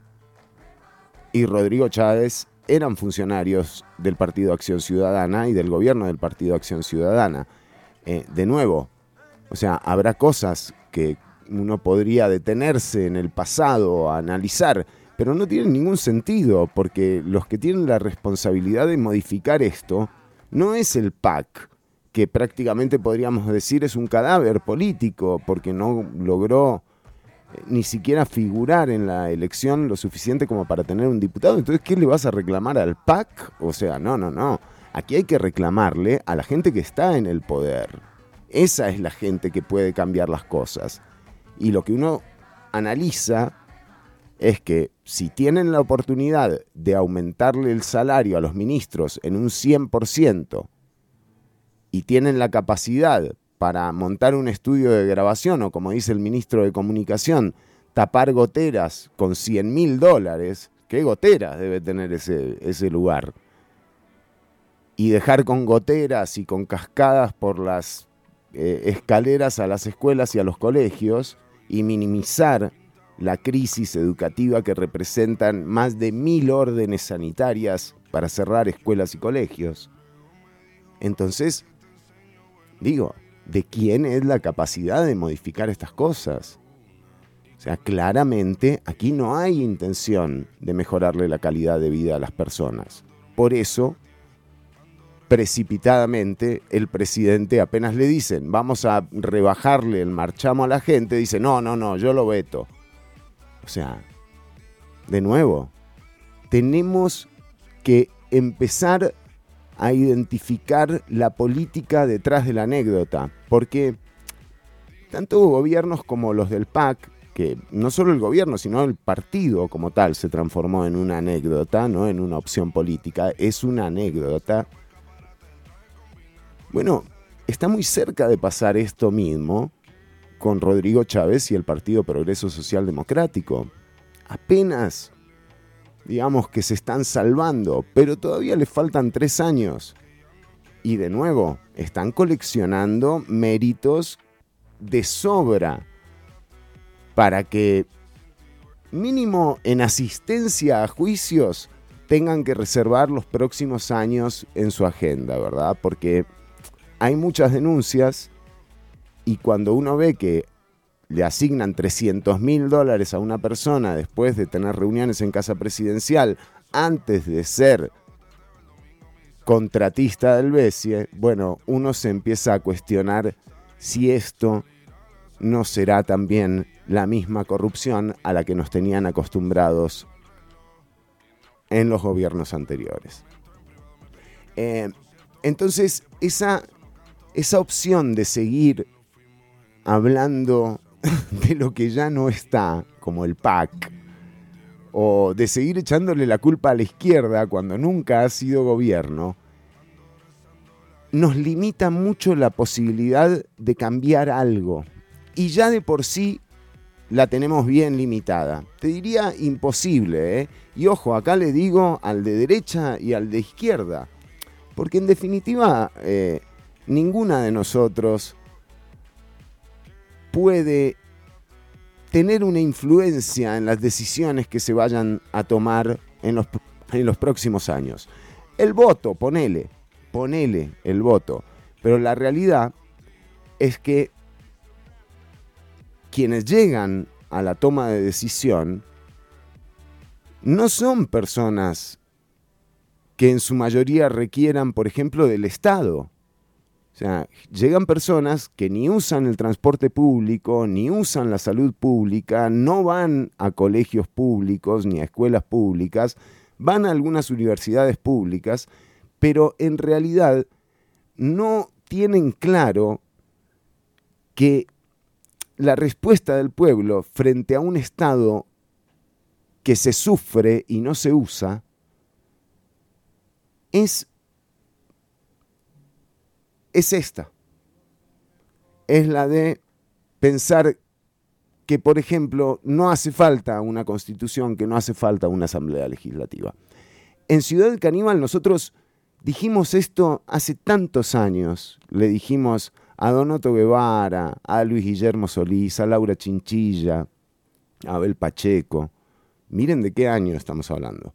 y Rodrigo Chávez eran funcionarios del Partido Acción Ciudadana y del gobierno del Partido Acción Ciudadana. Eh, de nuevo, o sea, habrá cosas que uno podría detenerse en el pasado a analizar, pero no tienen ningún sentido, porque los que tienen la responsabilidad de modificar esto no es el PAC, que prácticamente podríamos decir es un cadáver político, porque no logró eh, ni siquiera figurar en la elección lo suficiente como para tener un diputado. Entonces, ¿qué le vas a reclamar al PAC? O sea, no, no, no. Aquí hay que reclamarle a la gente que está en el poder. Esa es la gente que puede cambiar las cosas. Y lo que uno analiza es que si tienen la oportunidad de aumentarle el salario a los ministros en un 100% y tienen la capacidad para montar un estudio de grabación o como dice el ministro de Comunicación, tapar goteras con 100 mil dólares, ¿qué goteras debe tener ese, ese lugar? Y dejar con goteras y con cascadas por las eh, escaleras a las escuelas y a los colegios y minimizar la crisis educativa que representan más de mil órdenes sanitarias para cerrar escuelas y colegios. Entonces, digo, ¿de quién es la capacidad de modificar estas cosas? O sea, claramente aquí no hay intención de mejorarle la calidad de vida a las personas. Por eso, precipitadamente, el presidente apenas le dicen, vamos a rebajarle el marchamo a la gente, dice, no, no, no, yo lo veto. O sea, de nuevo, tenemos que empezar a identificar la política detrás de la anécdota, porque tanto gobiernos como los del PAC, que no solo el gobierno, sino el partido como tal se transformó en una anécdota, no en una opción política, es una anécdota. Bueno, está muy cerca de pasar esto mismo con Rodrigo Chávez y el Partido Progreso Social Democrático. Apenas, digamos que se están salvando, pero todavía les faltan tres años. Y de nuevo, están coleccionando méritos de sobra para que mínimo en asistencia a juicios tengan que reservar los próximos años en su agenda, ¿verdad? Porque hay muchas denuncias y cuando uno ve que le asignan 300 mil dólares a una persona después de tener reuniones en casa presidencial antes de ser contratista del BESIE, bueno, uno se empieza a cuestionar si esto no será también la misma corrupción a la que nos tenían acostumbrados en los gobiernos anteriores. Eh, entonces, esa, esa opción de seguir hablando de lo que ya no está, como el PAC, o de seguir echándole la culpa a la izquierda cuando nunca ha sido gobierno, nos limita mucho la posibilidad de cambiar algo. Y ya de por sí la tenemos bien limitada. Te diría imposible, ¿eh? Y ojo, acá le digo al de derecha y al de izquierda. Porque en definitiva, eh, ninguna de nosotros puede tener una influencia en las decisiones que se vayan a tomar en los, en los próximos años. El voto, ponele, ponele el voto. Pero la realidad es que quienes llegan a la toma de decisión no son personas que en su mayoría requieran, por ejemplo, del Estado. O sea, llegan personas que ni usan el transporte público, ni usan la salud pública, no van a colegios públicos ni a escuelas públicas, van a algunas universidades públicas, pero en realidad no tienen claro que la respuesta del pueblo frente a un Estado que se sufre y no se usa es, es esta. Es la de pensar que, por ejemplo, no hace falta una constitución, que no hace falta una asamblea legislativa. En Ciudad del Caníbal nosotros dijimos esto hace tantos años. Le dijimos a Donoto Guevara, a Luis Guillermo Solís, a Laura Chinchilla, a Abel Pacheco. Miren de qué año estamos hablando.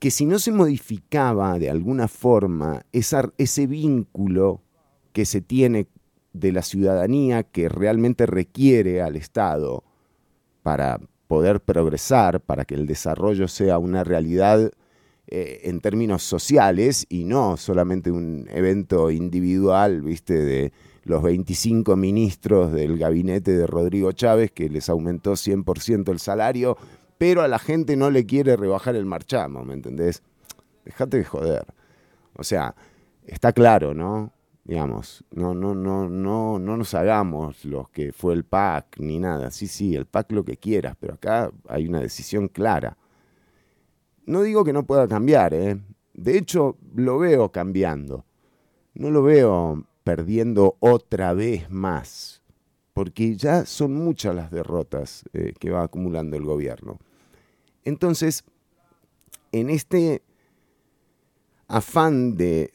Que si no se modificaba de alguna forma ese vínculo que se tiene de la ciudadanía que realmente requiere al Estado para poder progresar, para que el desarrollo sea una realidad eh, en términos sociales y no solamente un evento individual, viste, de los 25 ministros del gabinete de Rodrigo Chávez que les aumentó 100% el salario, pero a la gente no le quiere rebajar el marchamo, ¿me entendés? Dejate de joder. O sea, está claro, ¿no? Digamos, no, no, no, no, no nos hagamos los que fue el PAC ni nada. Sí, sí, el PAC lo que quieras, pero acá hay una decisión clara. No digo que no pueda cambiar, ¿eh? De hecho, lo veo cambiando. No lo veo perdiendo otra vez más, porque ya son muchas las derrotas eh, que va acumulando el gobierno. Entonces, en este afán de,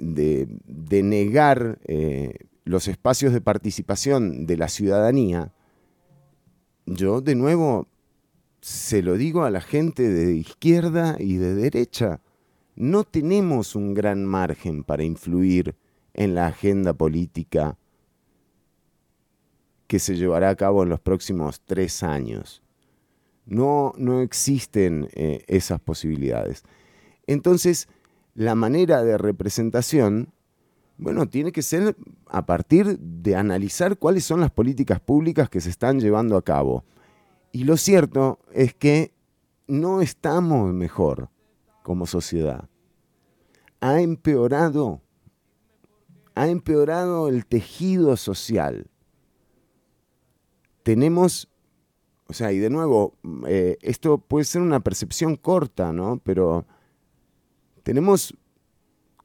negar eh, los espacios de participación de la ciudadanía, yo de nuevo se lo digo a la gente de izquierda y de derecha, no tenemos un gran margen para influir en la agenda política que se llevará a cabo en los próximos tres años. No, no existen eh, esas posibilidades. Entonces, la manera de representación, bueno, tiene que ser a partir de analizar cuáles son las políticas públicas que se están llevando a cabo. Y lo cierto es que no estamos mejor como sociedad. Ha empeorado, ha empeorado el tejido social. Tenemos, o sea, y de nuevo, eh, esto puede ser una percepción corta, ¿no? Pero tenemos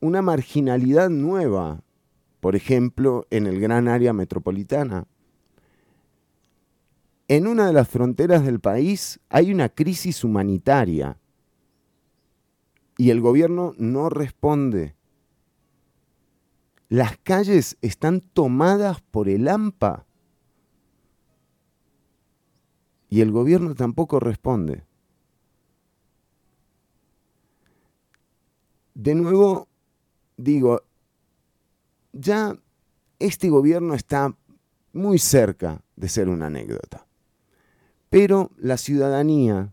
una marginalidad nueva, por ejemplo, en el gran área metropolitana. En una de las fronteras del país hay una crisis humanitaria y el gobierno no responde. Las calles están tomadas por el AMPA y el gobierno tampoco responde. De nuevo, digo, ya este gobierno está muy cerca de ser una anécdota. Pero la ciudadanía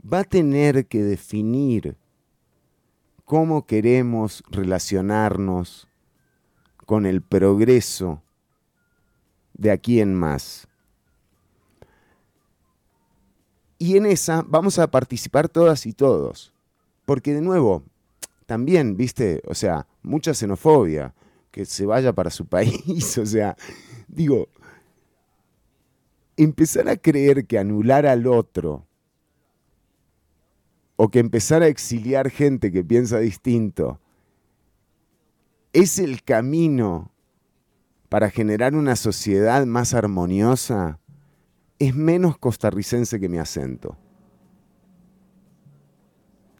va a tener que definir cómo queremos relacionarnos con el progreso de aquí en más. Y en esa vamos a participar todas y todos. Porque de nuevo, también, viste, o sea, mucha xenofobia, que se vaya para su país, o sea, digo, empezar a creer que anular al otro o que empezar a exiliar gente que piensa distinto es el camino para generar una sociedad más armoniosa, es menos costarricense que mi acento.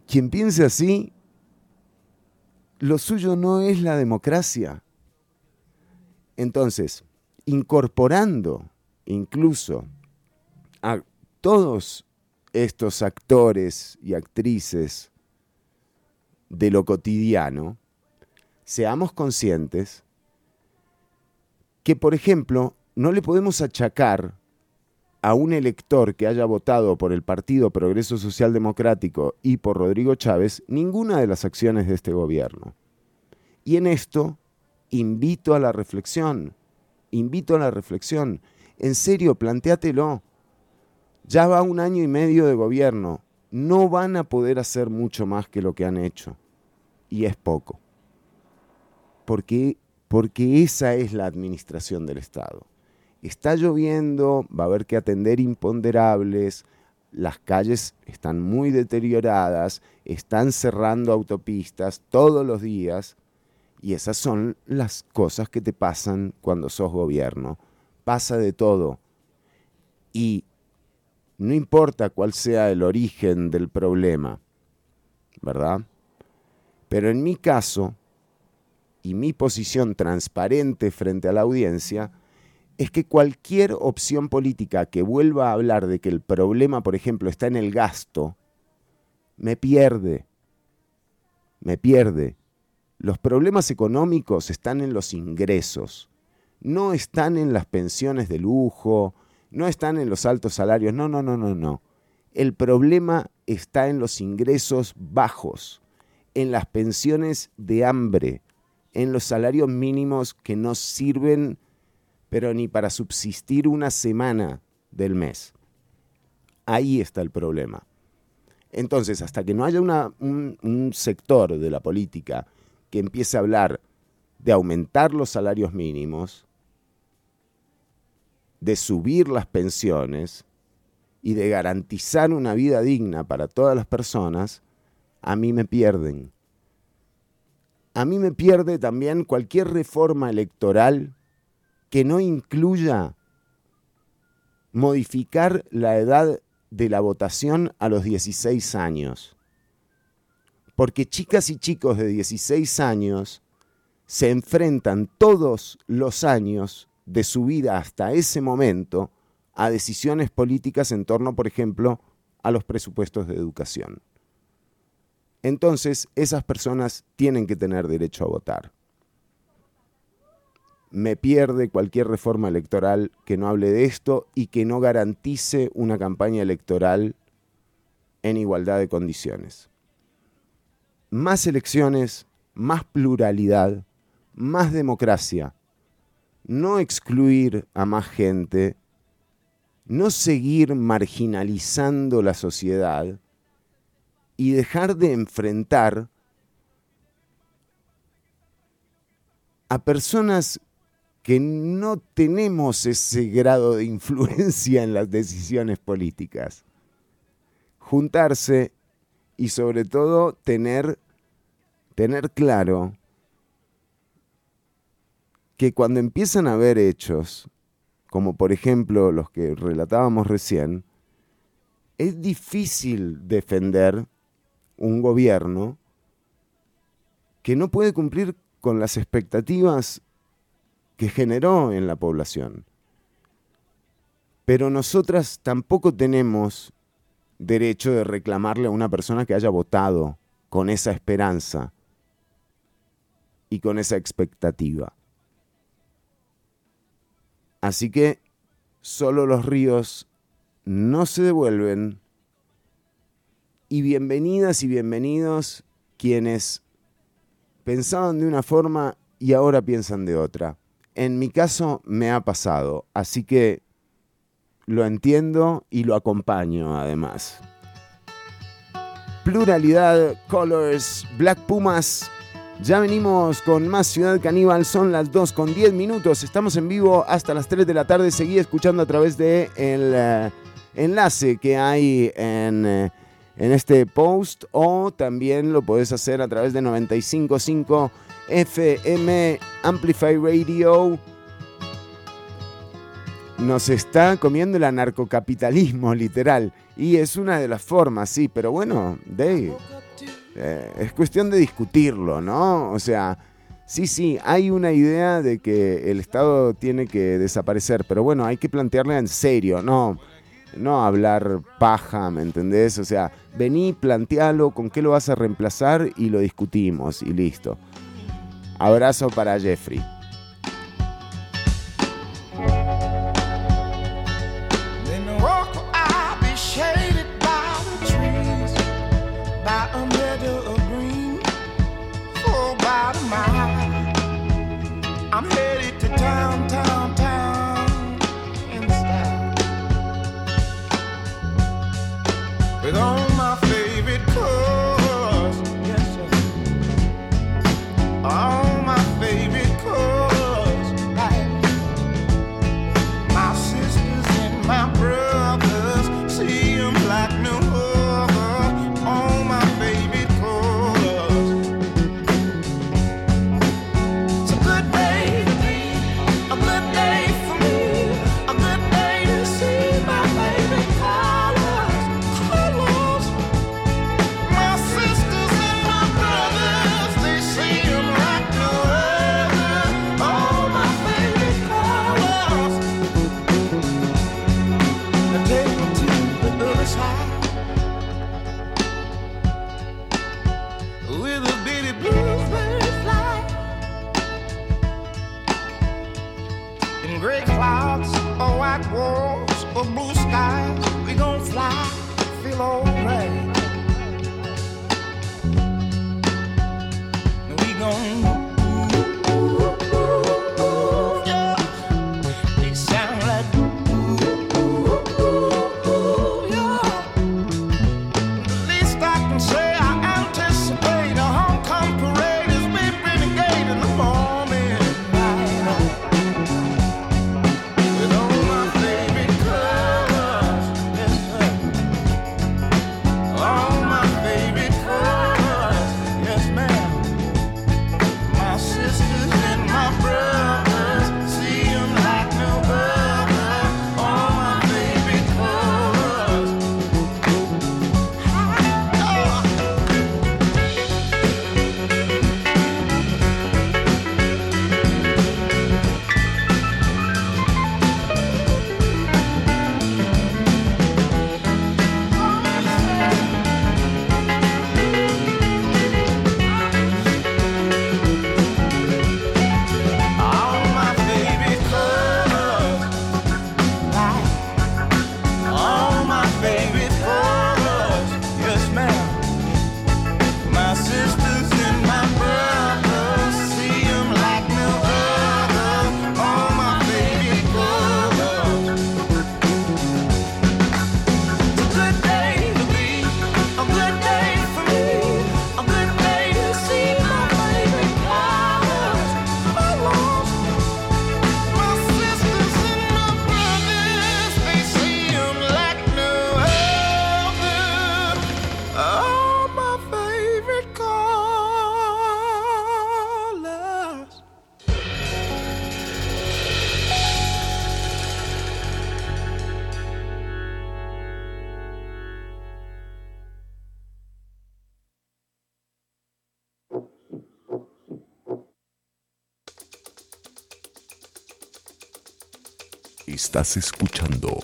Quien piense así, lo suyo no es la democracia. Entonces, incorporando incluso a todos estos actores y actrices de lo cotidiano, seamos conscientes que, por ejemplo, no le podemos achacar a un elector que haya votado por el Partido Progreso Social Democrático y por Rodrigo Chávez ninguna de las acciones de este gobierno. Y en esto invito a la reflexión, invito a la reflexión. En serio, planteátelo. Ya va un año y medio de gobierno. No van a poder hacer mucho más que lo que han hecho. Y es poco. Porque, porque esa es la administración del Estado. Está lloviendo, va a haber que atender imponderables, las calles están muy deterioradas, están cerrando autopistas todos los días y esas son las cosas que te pasan cuando sos gobierno. Pasa de todo. Y no importa cuál sea el origen del problema, ¿verdad? Pero en mi caso, y mi posición transparente frente a la audiencia, es que cualquier opción política que vuelva a hablar de que el problema, por ejemplo, está en el gasto, me pierde. Me pierde. Los problemas económicos están en los ingresos, no están en las pensiones de lujo, no están en los altos salarios, no, no, no, no, no. El problema está en los ingresos bajos, en las pensiones de hambre, en los salarios mínimos que no sirven, pero ni para subsistir una semana del mes. Ahí está el problema. Entonces, hasta que no haya un, un sector de la política que empiece a hablar de aumentar los salarios mínimos, de subir las pensiones y de garantizar una vida digna para todas las personas, a mí me pierden. A mí me pierde también cualquier reforma electoral que no incluya modificar la edad de la votación a los 16 años. Porque chicas y chicos de 16 años se enfrentan todos los años de su vida hasta ese momento a decisiones políticas en torno, por ejemplo, a los presupuestos de educación. Entonces, esas personas tienen que tener derecho a votar. Me pierde cualquier reforma electoral que no hable de esto y que no garantice una campaña electoral en igualdad de condiciones. Más elecciones, más pluralidad, más democracia. No excluir a más gente, no seguir marginalizando la sociedad y dejar de enfrentar a personas que no tenemos ese grado de influencia en las decisiones políticas. Juntarse y sobre todo tener, tener claro que cuando empiezan a haber hechos, como por ejemplo los que relatábamos recién, es difícil defender un gobierno que no puede cumplir con las expectativas que generó en la población. Pero nosotras tampoco tenemos derecho de reclamarle a una persona que haya votado con esa esperanza y con esa expectativa. Así que solo los ríos no se devuelven y bienvenidas y bienvenidos quienes pensaban de una forma y ahora piensan de otra. En mi caso me ha pasado, así que lo entiendo y lo acompaño además. Pluralidad, Colors, Black Pumas. Ya venimos con más Ciudad Caníbal, son las 2 con 10 minutos. Estamos en vivo hasta las 3 de la tarde. Seguí escuchando a través de el eh, enlace que hay en, eh, en este post o también lo puedes hacer a través de 955 FM Amplify Radio nos está comiendo el anarcocapitalismo, literal. Y es una de las formas, sí, pero bueno, Dave, eh, es cuestión de discutirlo, ¿no? O sea, sí, sí, hay una idea de que el Estado tiene que desaparecer, pero bueno, hay que plantearla en serio, ¿no? No hablar paja, ¿me entendés? O sea, vení, plantealo, con qué lo vas a reemplazar y lo discutimos y listo. Abrazo para Jeffrey.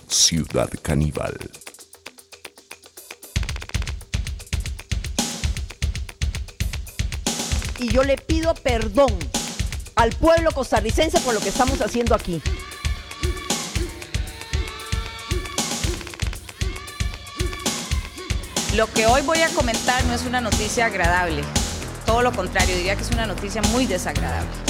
Ciudad Caníbal. Y yo le pido perdón al pueblo costarricense por lo que estamos haciendo aquí. Lo que hoy voy a comentar no es una noticia agradable, todo lo contrario, diría que es una noticia muy desagradable.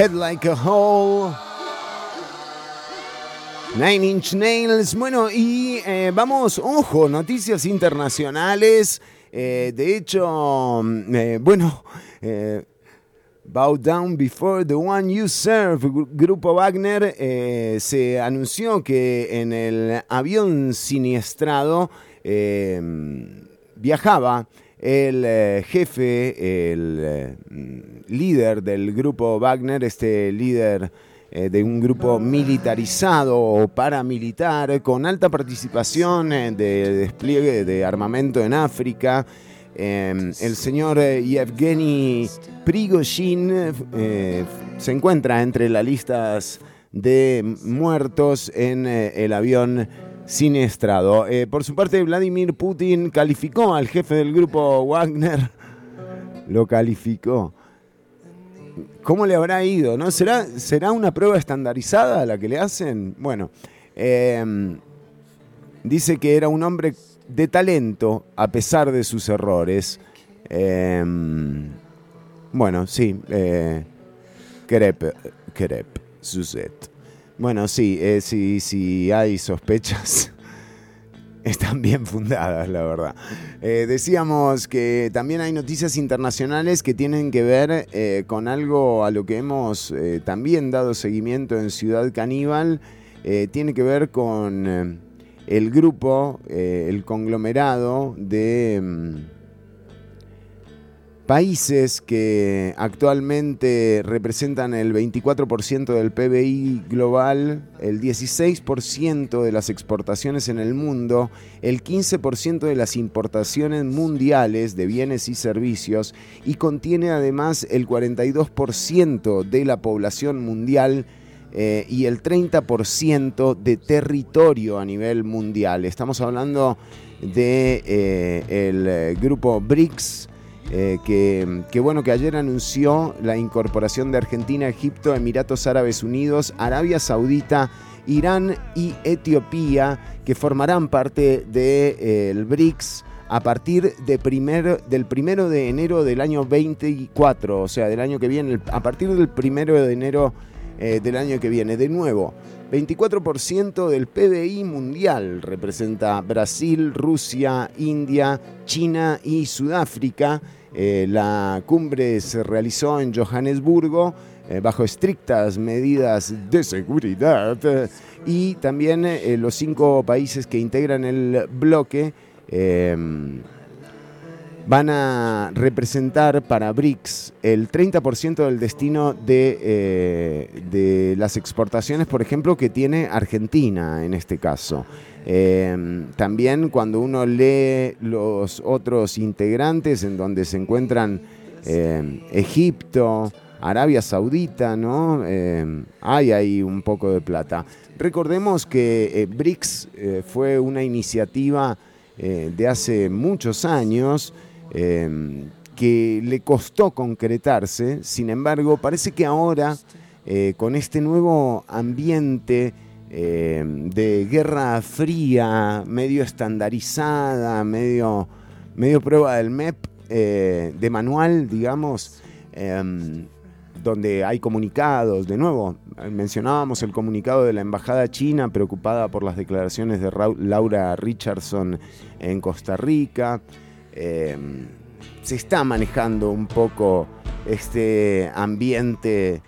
Head Like a Hole. Nine Inch Nails. Bueno, y eh, vamos, ojo, noticias internacionales. Eh, de hecho, mm, eh, bueno, Bow Down Before the One You Serve, Gru- Grupo Wagner, se anunció que en el avión siniestrado viajaba el eh, jefe, el eh, mm, líder del grupo Wagner, este líder eh, de un grupo militarizado o paramilitar con alta participación de despliegue de armamento en África. Eh, el señor Yevgeny Prigozhin se encuentra entre las listas de muertos en el avión siniestrado. Eh, por su parte, Vladimir Putin calificó al jefe del grupo Wagner, lo calificó. ¿Cómo le habrá ido? ¿No? ¿Será, ¿Será una prueba estandarizada la que le hacen? Bueno, eh, dice que era un hombre de talento a pesar de sus errores. Eh, bueno, sí. Eh, Crep, crep, Suzette. Bueno, sí, eh, sí, sí hay sospechas. Están bien fundadas, la verdad. Eh, decíamos que también hay noticias internacionales que tienen que ver eh, con algo a lo que hemos también dado seguimiento en Ciudad Caníbal. Tiene que ver con el grupo, el conglomerado de mm, países que actualmente representan el 24% del PBI global, el 16% de las exportaciones en el mundo, el 15% de las importaciones mundiales de bienes y servicios y contiene además el 42% de la población mundial eh, y el 30% de territorio a nivel mundial. Estamos hablando de eh, eh, grupo BRICS, eh, que, bueno que ayer anunció la incorporación de Argentina, Egipto, Emiratos Árabes Unidos, Arabia Saudita, Irán y Etiopía, que formarán parte del BRICS a partir de primer, del primero de enero del año 24, o sea, del año que viene, a partir del primero de enero eh, del año que viene. De nuevo, 24% del PBI mundial representa Brasil, Rusia, India, China y Sudáfrica. Eh, la cumbre se realizó en Johannesburgo eh, bajo estrictas medidas de seguridad y también eh, los cinco países que integran el bloque van a representar para BRICS el 30% del destino de, eh, de las exportaciones, por ejemplo, que tiene Argentina en este caso. Eh, también cuando uno lee los otros integrantes en donde se encuentran eh, Egipto, Arabia Saudita, ¿no? Eh, hay ahí un poco de plata. Recordemos que eh, BRICS eh, fue una iniciativa de hace muchos años eh, que le costó concretarse, sin embargo, parece que ahora, eh, con este nuevo ambiente eh, de guerra fría, medio estandarizada, medio, medio prueba del MEP, eh, de manual, digamos, em, donde hay comunicados, de nuevo, mencionábamos el comunicado de la Embajada China preocupada por las declaraciones de Laura Richardson en Costa Rica. Eh, se está manejando un poco este ambiente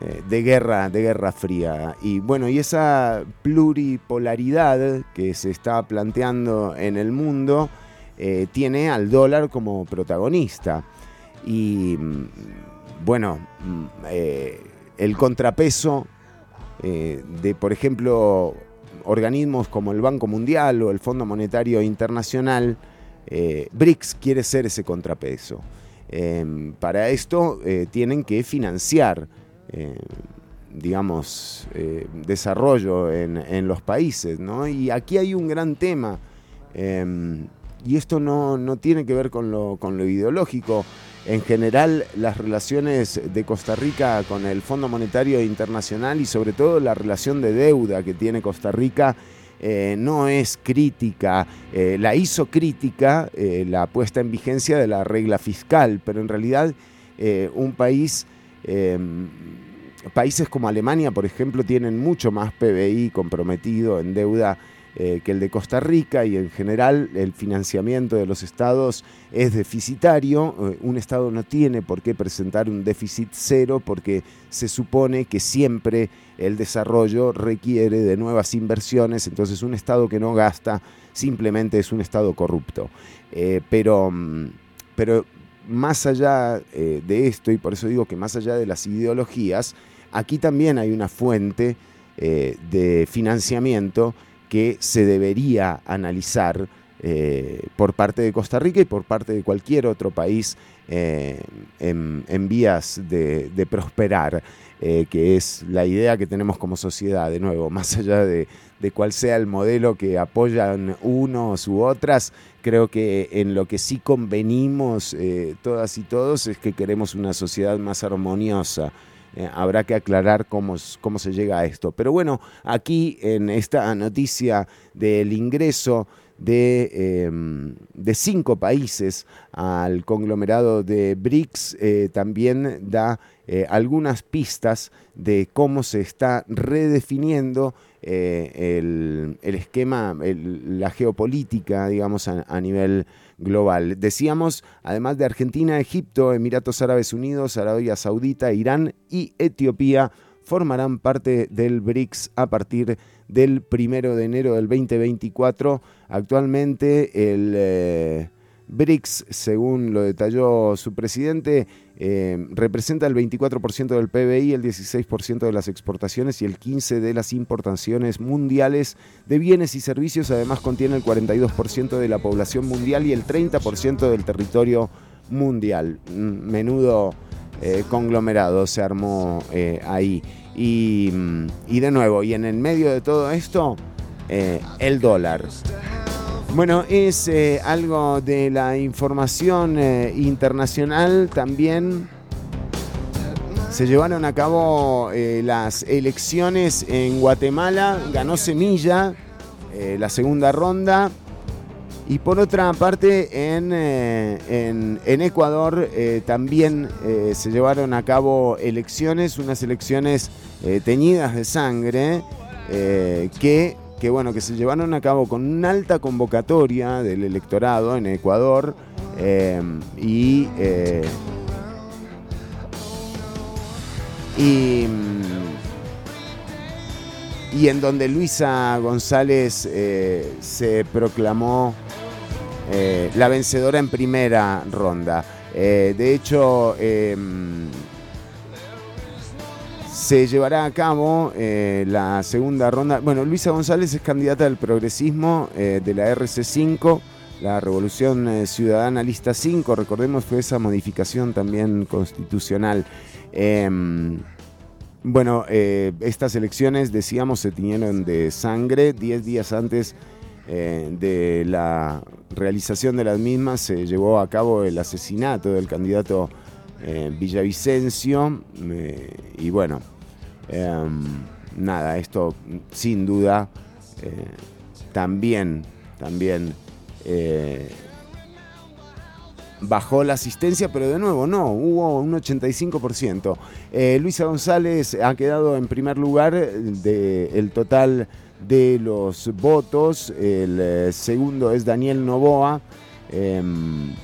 eh, de guerra, de guerra fría. Y bueno, y esa pluripolaridad que se está planteando en el mundo eh, tiene al dólar como protagonista. Y mm, bueno, mm, eh, el contrapeso de, por ejemplo, organismos como el Banco Mundial o el Fondo Monetario Internacional, eh, BRICS quiere ser ese contrapeso. Eh, para esto eh, tienen que financiar, eh, digamos, desarrollo en, los países. Y aquí hay un gran tema, eh, y esto no, no tiene que ver con lo, con lo ideológico. En general, las relaciones de Costa Rica con el Fondo Monetario Internacional y sobre todo la relación de deuda que tiene Costa Rica eh, no es crítica. Eh, la hizo crítica eh, la puesta en vigencia de la regla fiscal, pero en realidad un país eh, países como Alemania, por ejemplo, tienen mucho más PBI comprometido en deuda eh, que el de Costa Rica y en general el financiamiento de los estados es deficitario. Eh, un estado no tiene por qué presentar un déficit cero porque se supone que siempre el desarrollo requiere de nuevas inversiones, entonces un estado que no gasta simplemente es un estado corrupto. Eh, pero, mm, pero más allá de esto, y por eso digo que más allá de las ideologías, aquí también hay una fuente de financiamiento que se debería analizar eh, por parte de Costa Rica y por parte de cualquier otro país eh, en, vías de, prosperar, eh, que es la idea que tenemos como sociedad, de nuevo, más allá de, de cuál sea el modelo que apoyan unos u otras, creo que en lo que sí convenimos todas y todos es que queremos una sociedad más armoniosa. Eh, habrá que aclarar cómo, cómo se llega a esto. Pero bueno, aquí en esta noticia del ingreso de, eh, de cinco países al conglomerado de BRICS eh, también da eh, algunas pistas de cómo se está redefiniendo el, el esquema, la geopolítica, digamos, a, a nivel global. Decíamos, además de Argentina, Egipto, Emiratos Árabes Unidos, Arabia Saudita, Irán y Etiopía formarán parte del BRICS a partir del primero de enero del 2024. Actualmente el eh, BRICS, según lo detalló su presidente, eh, representa el 24% del PBI, el 16% de las exportaciones y el 15% de las importaciones mundiales de bienes y servicios. Además contiene el 42% de la población mundial y el 30% del territorio mundial. Menudo eh, conglomerado se armó eh, ahí. Y, mm, y de nuevo, y en el medio de todo esto, el dólar. Bueno, es eh, algo de la información eh, internacional también. Se llevaron a cabo eh, las elecciones en Guatemala, ganó Semilla la segunda ronda. Y por otra parte, en, en- en Ecuador también se llevaron a cabo elecciones, unas elecciones teñidas de sangre, que, que, bueno, que se llevaron a cabo con una alta convocatoria del electorado en Ecuador eh, y, eh, y, y en donde Luisa González eh, se proclamó la vencedora en primera ronda. De hecho, se llevará a cabo eh, la segunda ronda. Bueno, Luisa González es candidata del progresismo eh, de la RC5, la Revolución eh, Ciudadana Lista 5. Recordemos fue esa modificación también constitucional. Em, bueno, estas elecciones, decíamos, se tiñeron de sangre. Diez días antes de la realización de las mismas se llevó a cabo el asesinato del candidato Villavicencio. y bueno, em, nada, esto sin duda eh, también, también eh, bajó la asistencia, pero de nuevo no, hubo un 85%. Eh, Luisa González ha quedado en primer lugar del total de los votos. El segundo es Daniel Novoa. em,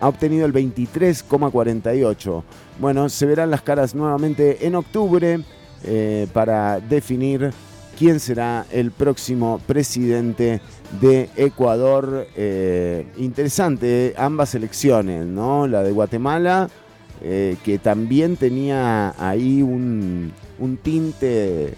ha obtenido el 23,48. Bueno, se verán las caras nuevamente en octubre eh, para definir quién será el próximo presidente de Ecuador. Eh, interesante, eh, ambas elecciones, ¿no? La de Guatemala, que también tenía ahí un, un tinte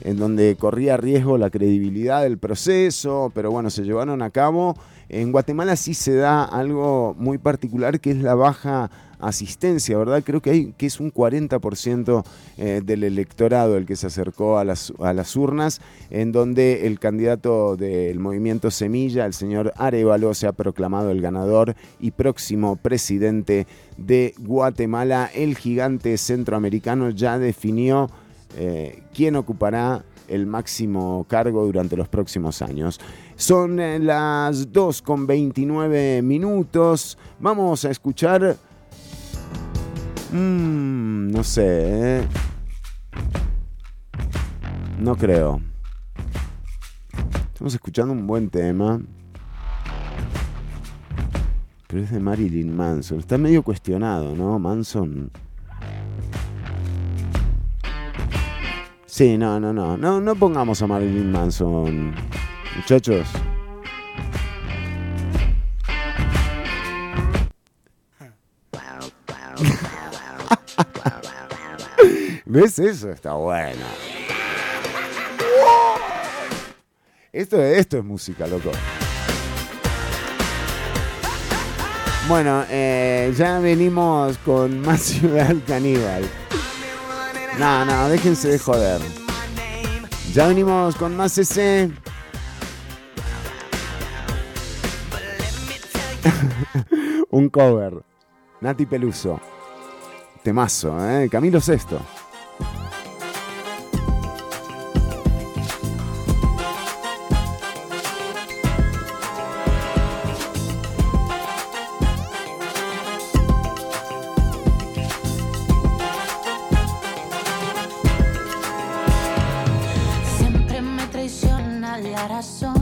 en donde corría riesgo la credibilidad del proceso, pero bueno, se llevaron a cabo. En Guatemala sí se da algo muy particular que es la baja asistencia, ¿verdad? Creo que, hay, que es un 40% eh, del electorado el que se acercó a las, a las urnas, en donde el candidato del movimiento Semilla, el señor Arevalo, se ha proclamado el ganador y próximo presidente de Guatemala. El gigante centroamericano ya definió eh, quién ocupará el máximo cargo durante los próximos años. Son eh, las 2 con 29 minutos. Vamos a escuchar Mm, no sé. ¿eh? No creo. Estamos escuchando un buen tema. Pero es de Marilyn Manson. Está medio cuestionado, ¿no? Manson. Sí, no, no, no. No, no pongamos a Marilyn Manson. Muchachos. ¿Ves eso? Está bueno. Esto, esto es música, loco. Bueno, eh, ya venimos con más Ciudad Caníbal. No, no, déjense de joder. Ya venimos con más ese. Un cover. Nati Peluso. Temazo, ¿eh? Camilo Sexto. Siempre me traiciona la razón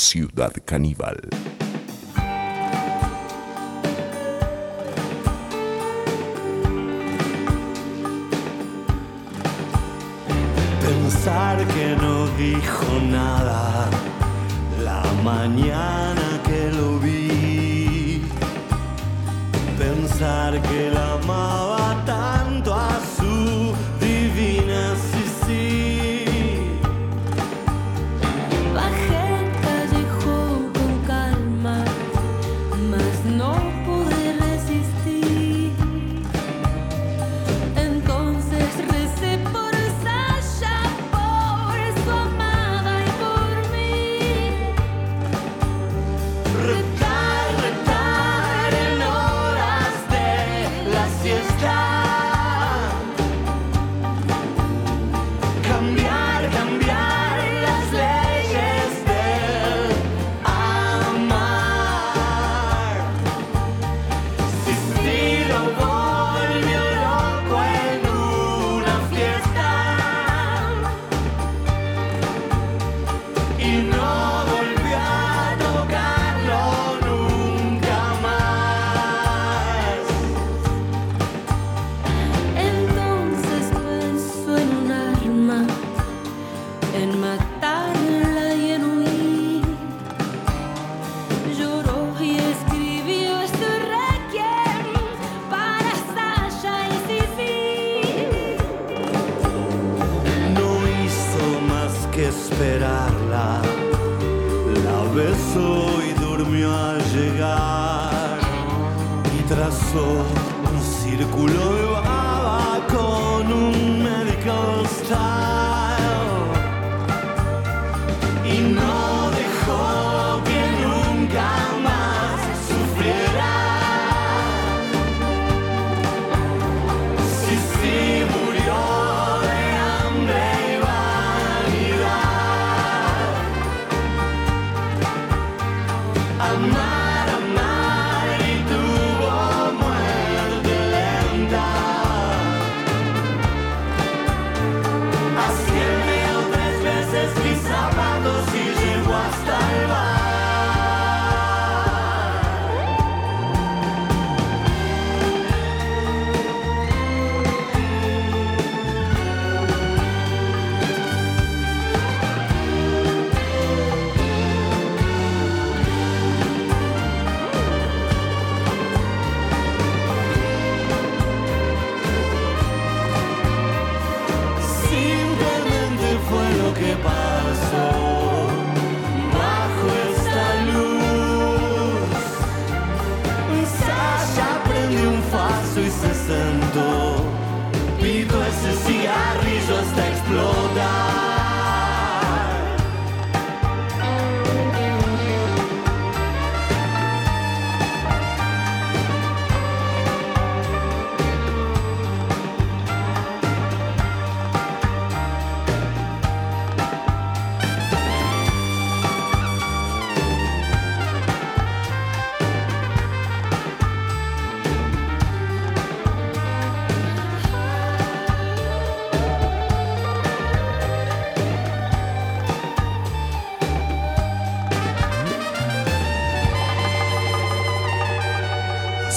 Ciudad Caníbal. Pensar que no dijo nada la mañana que lo vi. Pensar que la amaba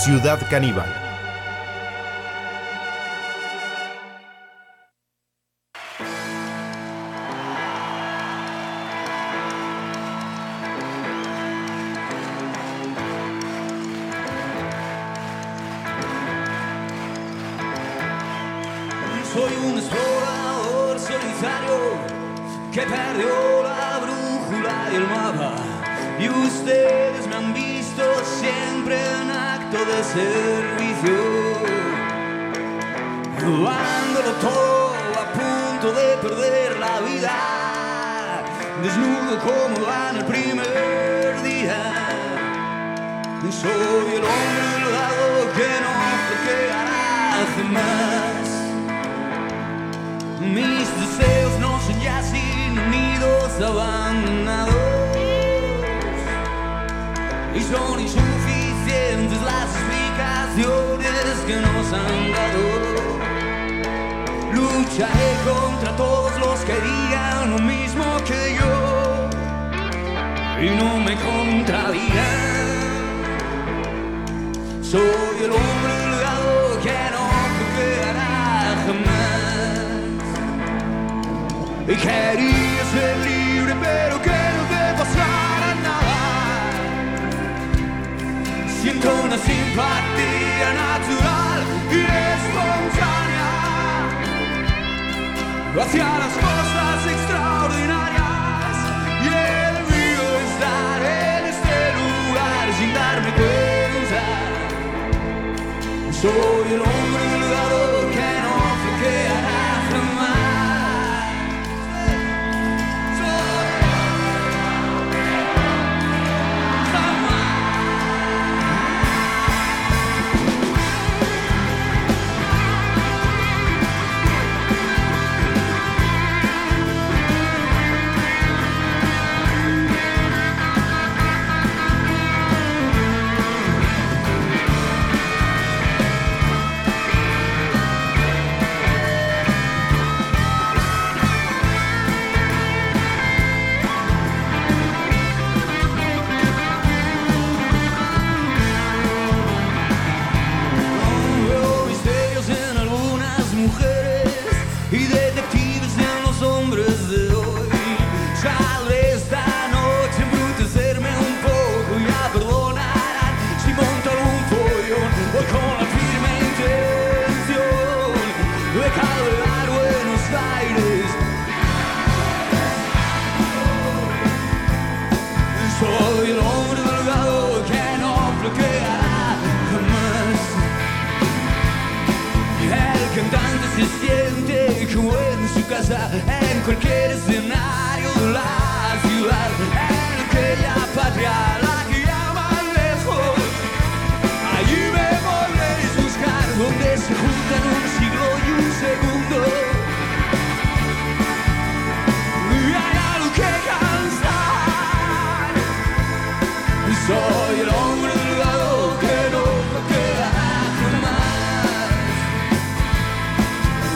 Ciudad Caníbal.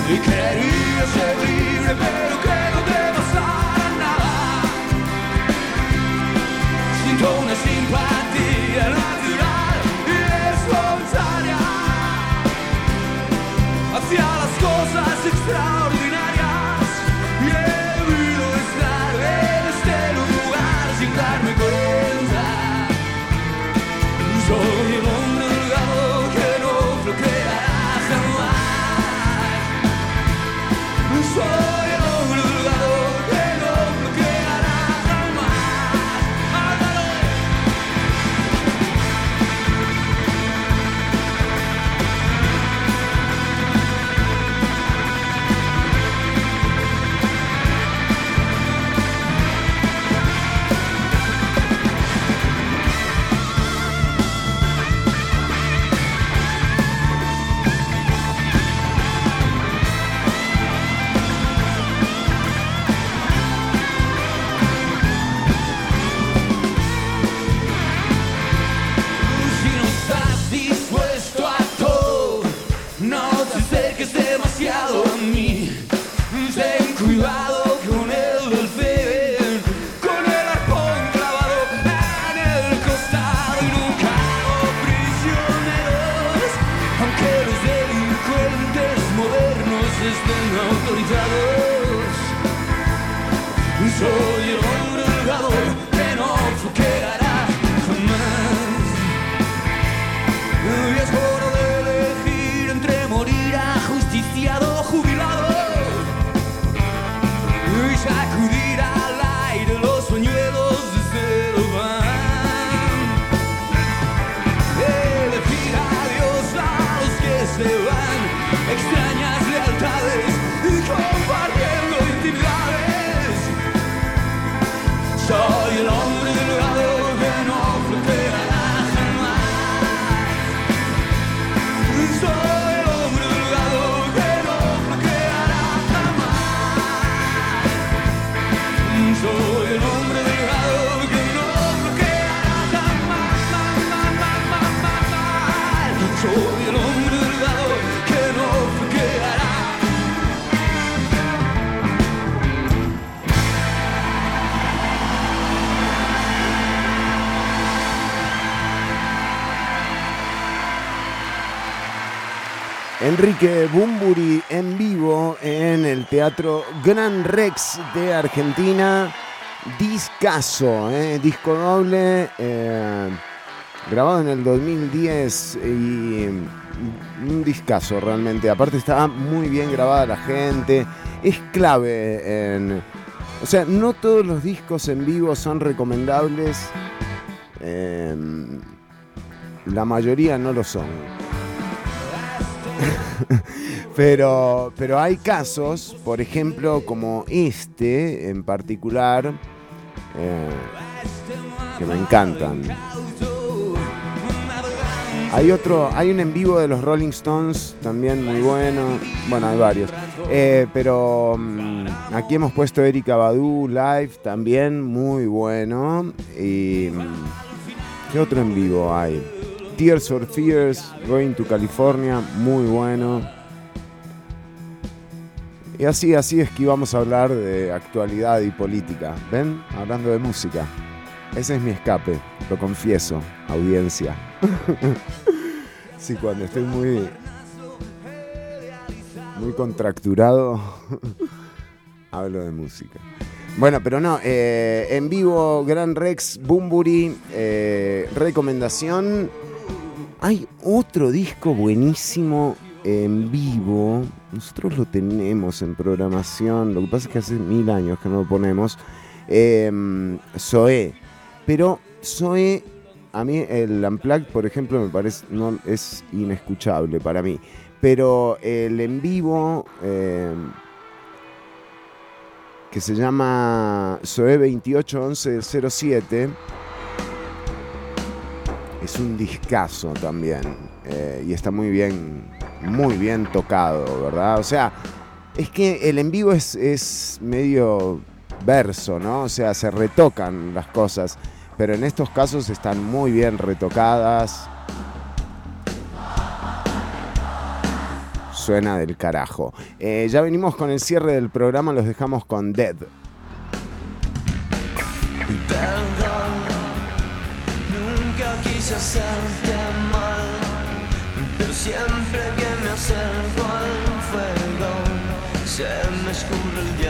Quería ser libre, pero que no debo estar nada. Sin una simpatía natural y espontánea hacia las cosas extraordinarias. Enrique Bumburi en vivo en el Teatro Gran Rex de Argentina. Discaso, eh, disco doble, eh, grabado en el 2010 y un discazo realmente. Aparte está muy bien grabada la gente, es clave en... O sea, no todos los discos en vivo son recomendables. eh, la mayoría no lo son. Pero, pero hay casos, por ejemplo, como este en particular, eh, que me encantan. Hay otro, hay un en vivo de los Rolling Stones también muy bueno. Bueno, hay varios. Eh, pero mm, aquí hemos puesto Erika Badu live también muy bueno. Y mm, ¿qué otro en vivo hay? Tears for Fears, Going to California, muy bueno. Y así, así es que íbamos a hablar de actualidad y política. ¿Ven? Hablando de música. Ese es mi escape, lo confieso, audiencia. sí, cuando estoy muy. muy contracturado, hablo de música. Bueno, pero no, eh, en vivo, Gran Rex, Bumburi, eh, recomendación. Hay otro disco buenísimo en vivo. Nosotros lo tenemos en programación. Lo que pasa es que hace mil años que no lo ponemos. Eh, Zoé. Pero Zoé, a mí el Unplugged, por ejemplo, me parece no es inescuchable para mí. Pero el en vivo, eh, que se llama Zoé 281107, es un discazo también. eh, y está muy bien, muy bien tocado, ¿verdad? O sea, es que el en vivo es, medio verso, ¿no? O sea, se retocan las cosas. Pero en estos casos están muy bien retocadas. Suena del carajo. Eh, ya venimos con el cierre del programa, los dejamos con Dead. Perdón, nunca quise hacerte mal, pero siempre acerco al fuego, se me escurre el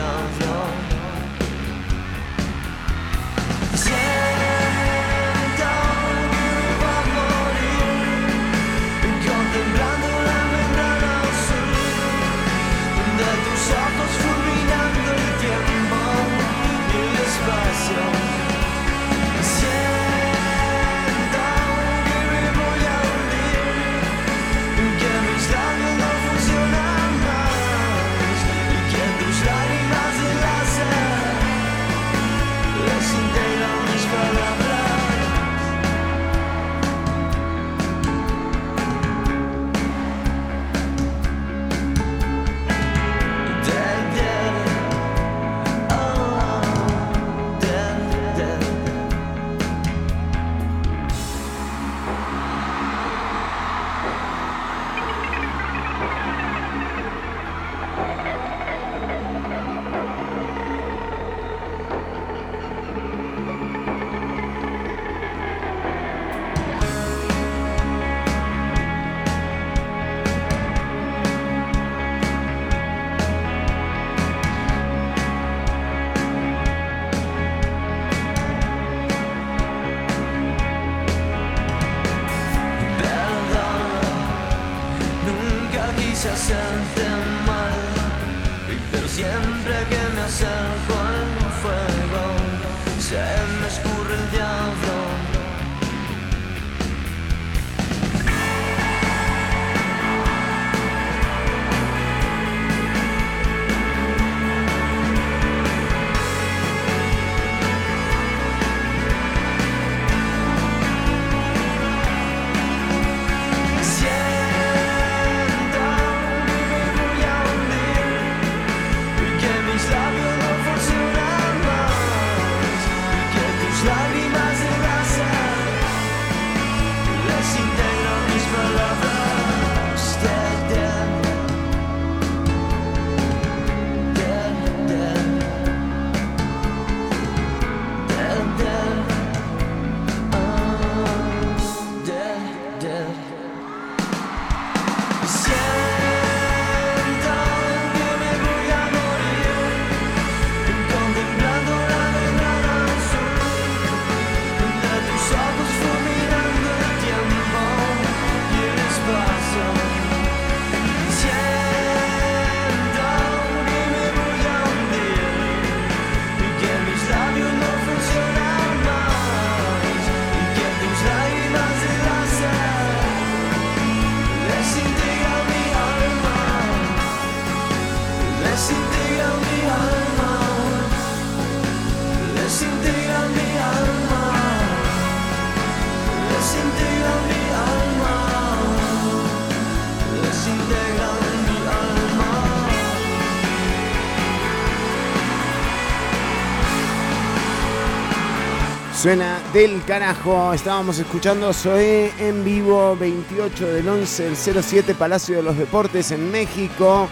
Suena del carajo. Estábamos escuchando Zoé en vivo 28 del 11 del 07 Palacio de los Deportes en México.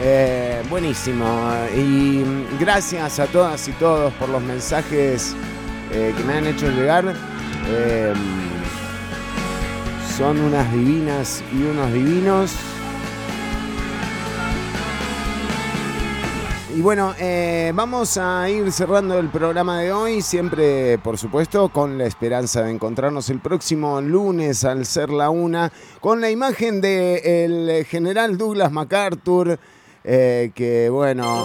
Eh, buenísimo. Y gracias a todas y todos por los mensajes eh, que me han hecho llegar. Eh, son unas divinas y unos divinos. Y bueno, eh, vamos a ir cerrando el programa de hoy, siempre, por supuesto, con la esperanza de encontrarnos el próximo lunes al ser la una, con la imagen del general Douglas MacArthur, eh, que bueno...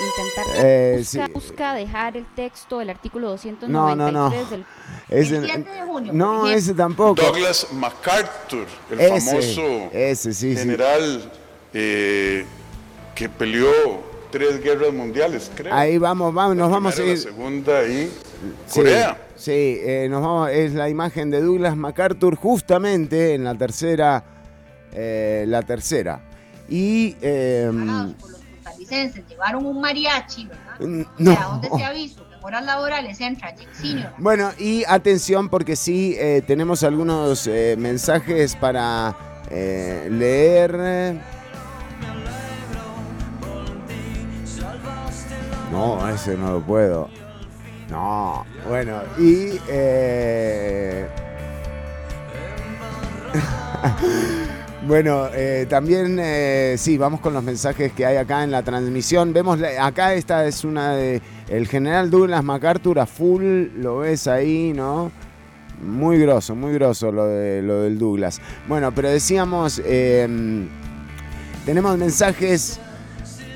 Intentar Eh, busca, sí. busca dejar el texto del artículo 293 No, no, no. del Ese- no, ese tampoco. Douglas MacArthur, el Ese, famoso ese, sí, sí. general eh, que peleó tres guerras mundiales, creo. Ahí vamos, vamos, nos vamos a ir. La segunda y Sí, Corea. Sí, eh, nos vamos, es la imagen de Douglas MacArthur justamente en la tercera, eh, la tercera. Y eh, Costarricenses llevaron un mariachi, ¿verdad? Mm, O no. sea, ¿dónde se en horas laborales entra bueno, y atención porque sí eh, tenemos algunos eh, mensajes para eh, leer. No, ese no lo puedo. No, bueno, y... eh, Bueno, eh, también, eh, sí, vamos con los mensajes que hay acá en la transmisión. Vemos, acá esta es una de... El general Douglas MacArthur a full, lo ves ahí, ¿no? Muy grosso, muy grosso lo, de, lo del Douglas. Bueno, pero decíamos, eh, tenemos mensajes...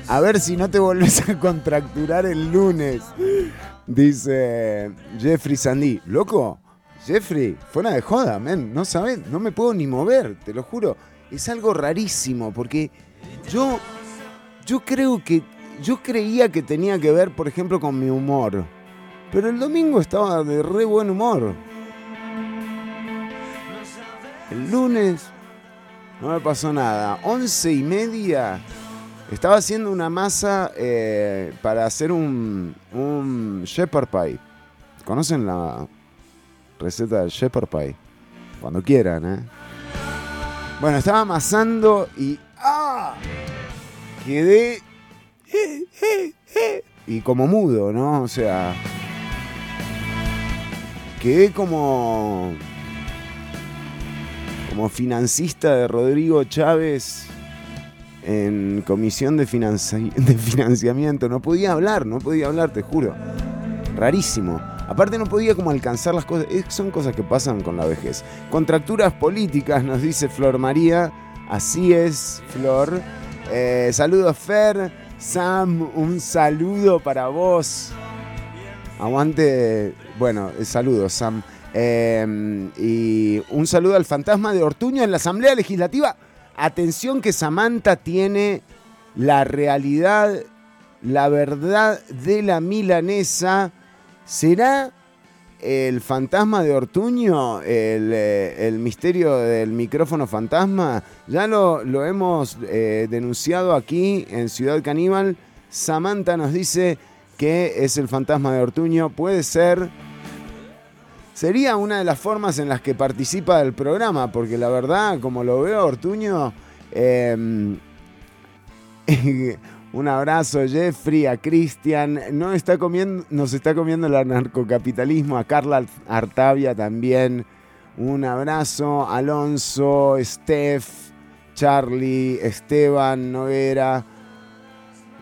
A ver si no te volvés a contracturar el lunes. Dice Jeffrey Sandy. Loco, Jeffrey, fuera de joda, men. No sabes, no me puedo ni mover, te lo juro. Es algo rarísimo porque yo, yo creo que, yo creía que tenía que ver, por ejemplo, con mi humor. Pero el domingo estaba de re buen humor. El lunes no me pasó nada. Once y media. Estaba haciendo una masa eh, para hacer un, shepherd pie. ¿Conocen la receta del shepherd pie? Cuando quieran, ¿eh? Bueno, estaba amasando y... ¡Ah! Quedé... Y como mudo, ¿no? O sea... Quedé como... Como financista de Rodrigo Chávez en comisión de, financi- de financiamiento. No podía hablar, no podía hablar, te juro. Rarísimo. Aparte no podía como alcanzar las cosas. Es- son cosas que pasan con la vejez. Contracturas políticas, nos dice Flor María. Así es, Flor. Eh, saludos, Fer. Sam, un saludo para vos. Aguante. Bueno, eh, saludos, Sam. Eh, y un saludo al fantasma de Ortuño en la Asamblea Legislativa. Atención que Samantha tiene la realidad, la verdad de la milanesa. ¿Será el fantasma de Ortuño el, eh, misterio del micrófono fantasma? Ya lo, lo hemos eh, denunciado aquí en Ciudad Caníbal. Samantha nos dice que es el fantasma de Ortuño. Puede ser Sería una de las formas en las que participa del programa, porque la verdad, como lo veo, Ortuño, eh, un abrazo Jeffrey, a Cristian, no está comiendo, nos está comiendo el anarcocapitalismo, a Carla Artavia también, un abrazo, Alonso, Steph, Charlie, Esteban, Noguera,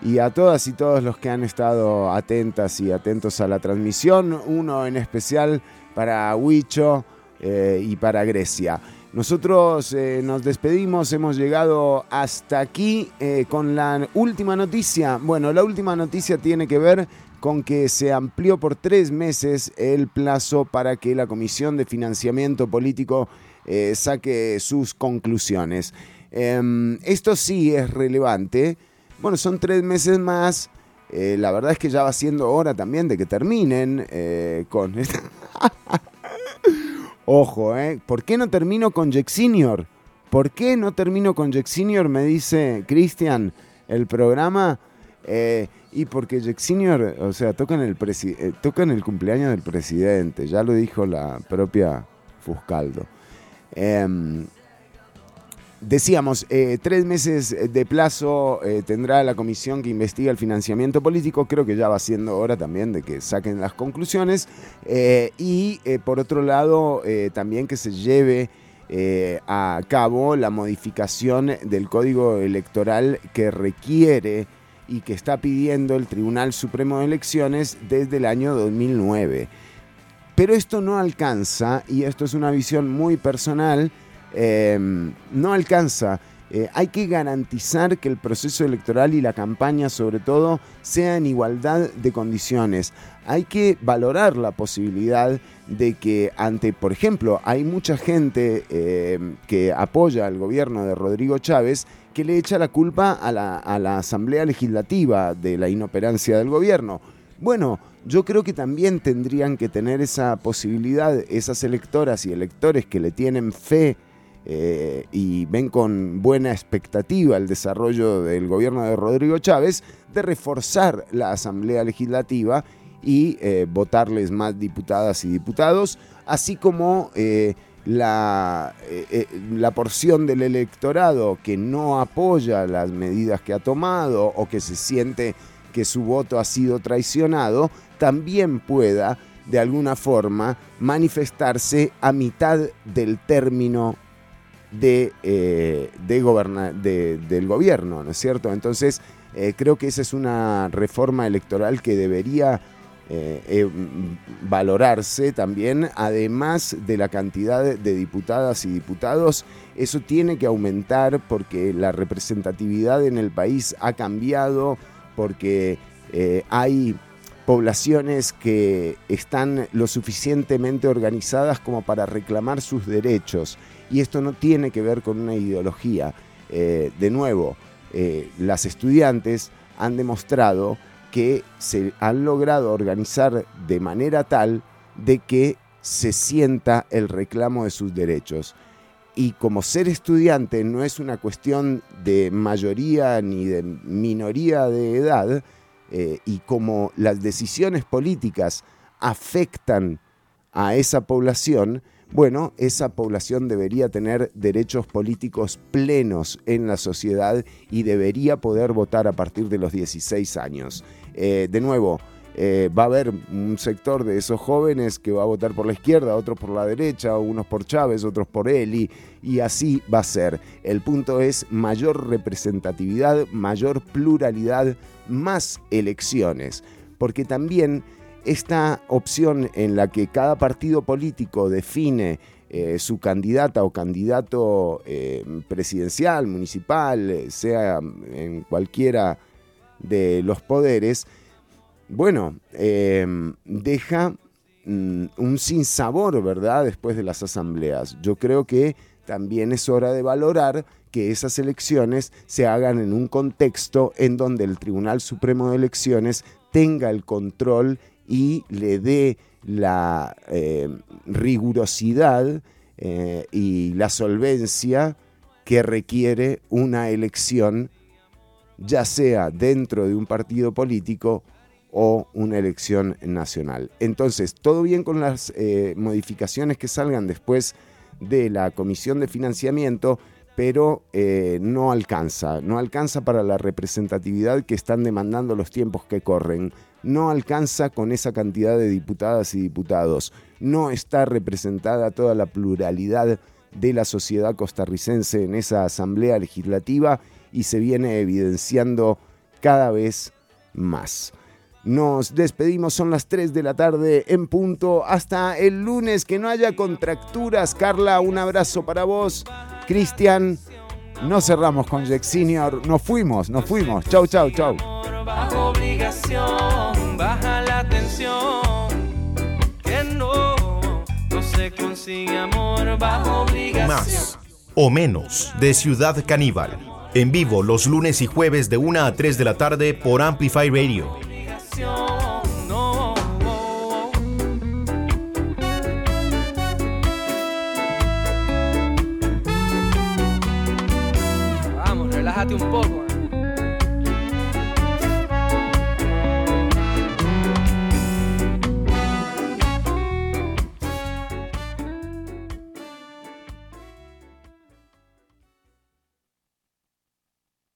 y a todas y todos los que han estado atentas y atentos a la transmisión, uno en especial para Huicho eh, y para Grecia. Nosotros eh, nos despedimos, hemos llegado hasta aquí eh, con la última noticia. Bueno, la última noticia tiene que ver con que se amplió por tres meses el plazo para que la Comisión de Financiamiento Político saque sus conclusiones. Em, esto sí es relevante. Bueno, son tres meses más. Eh, la verdad es que ya va siendo hora también de que terminen eh, con. Ojo, ¿eh? ¿Por qué no termino con Jack Senior? ¿Por qué no termino con Jack Senior? Me dice Cristian, el programa. Y porque Jack Senior, o sea, toca en, el eh, toca en el cumpleaños del presidente, ya lo dijo la propia Fuscaldo. Em, Decíamos, eh, tres meses de plazo eh, tendrá la comisión que investiga el financiamiento político. Creo que ya va siendo hora también de que saquen las conclusiones. Eh, y por otro lado, también que se lleve a cabo la modificación del código electoral que requiere y que está pidiendo el Tribunal Supremo de Elecciones desde el año 2009. Pero esto no alcanza, y esto es una visión muy personal, eh, no alcanza. Eh, hay que garantizar que el proceso electoral y la campaña, sobre todo, sea en igualdad de condiciones. Hay que valorar la posibilidad de que ante, por ejemplo, hay mucha gente eh, que apoya al gobierno de Rodrigo Chávez que le echa la culpa a la Asamblea Legislativa de la inoperancia del gobierno. Bueno, yo creo que también tendrían que tener esa posibilidad esas electoras y electores que le tienen fe eh, y ven con buena expectativa el desarrollo del gobierno de Rodrigo Chávez de reforzar la Asamblea Legislativa y eh, votarles más diputadas y diputados, así como eh, la, la porción del electorado que no apoya las medidas que ha tomado o que se siente que su voto ha sido traicionado, también pueda de alguna forma manifestarse a mitad del término de, eh, de goberna- de- del gobierno, ¿no es cierto? Entonces, eh, creo que esa es una reforma electoral que debería eh, mm, valorarse también, además de la cantidad de diputadas y diputados. Eso tiene que aumentar porque la representatividad en el país ha cambiado, porque hay poblaciones que están lo suficientemente organizadas como para reclamar sus derechos. Y esto no tiene que ver con una ideología. Eh, de nuevo, eh, las estudiantes han demostrado que se han logrado organizar de manera tal de que se sienta el reclamo de sus derechos. Y como ser estudiante no es una cuestión de mayoría ni de minoría de edad, eh, y como las decisiones políticas afectan a esa población, bueno, esa población debería tener derechos políticos plenos en la sociedad y debería poder votar a partir de los 16 años. Eh, de nuevo, eh, va a haber un sector de esos jóvenes que va a votar por la izquierda, otros por la derecha, unos por Chávez, otros por Eli, y así va a ser. El punto es mayor representatividad, mayor pluralidad, más elecciones, porque también esta opción en la que cada partido político define eh, su candidata o candidato eh, presidencial, municipal, eh, sea en cualquiera de los poderes, bueno, deja mm, un sinsabor, ¿verdad? Después de las asambleas. Yo creo que también es hora de valorar que esas elecciones se hagan en un contexto en donde el Tribunal Supremo de Elecciones tenga el control y le dé la eh, rigurosidad eh, y la solvencia que requiere una elección, ya sea dentro de un partido político o una elección nacional. Entonces, todo bien con las eh, modificaciones que salgan después de la Comisión de Financiamiento, pero no alcanza, no alcanza para la representatividad que están demandando los tiempos que corren, no alcanza con esa cantidad de diputadas y diputados, no está representada toda la pluralidad de la sociedad costarricense en esa asamblea legislativa y se viene evidenciando cada vez más. Nos despedimos, son las 3 de la tarde en punto. Hasta el lunes, que no haya contracturas. Carla, un abrazo para vos. Cristian, no cerramos con Jack Senior. Nos fuimos, nos fuimos. Chau, chau, chau. Baja la tensión, que no, no se consigue amor bajo obligación. Más o menos de Ciudad Caníbal. En vivo los lunes y jueves de 1 a 3 de la tarde por Amplify Radio. Vamos, relájate un poco.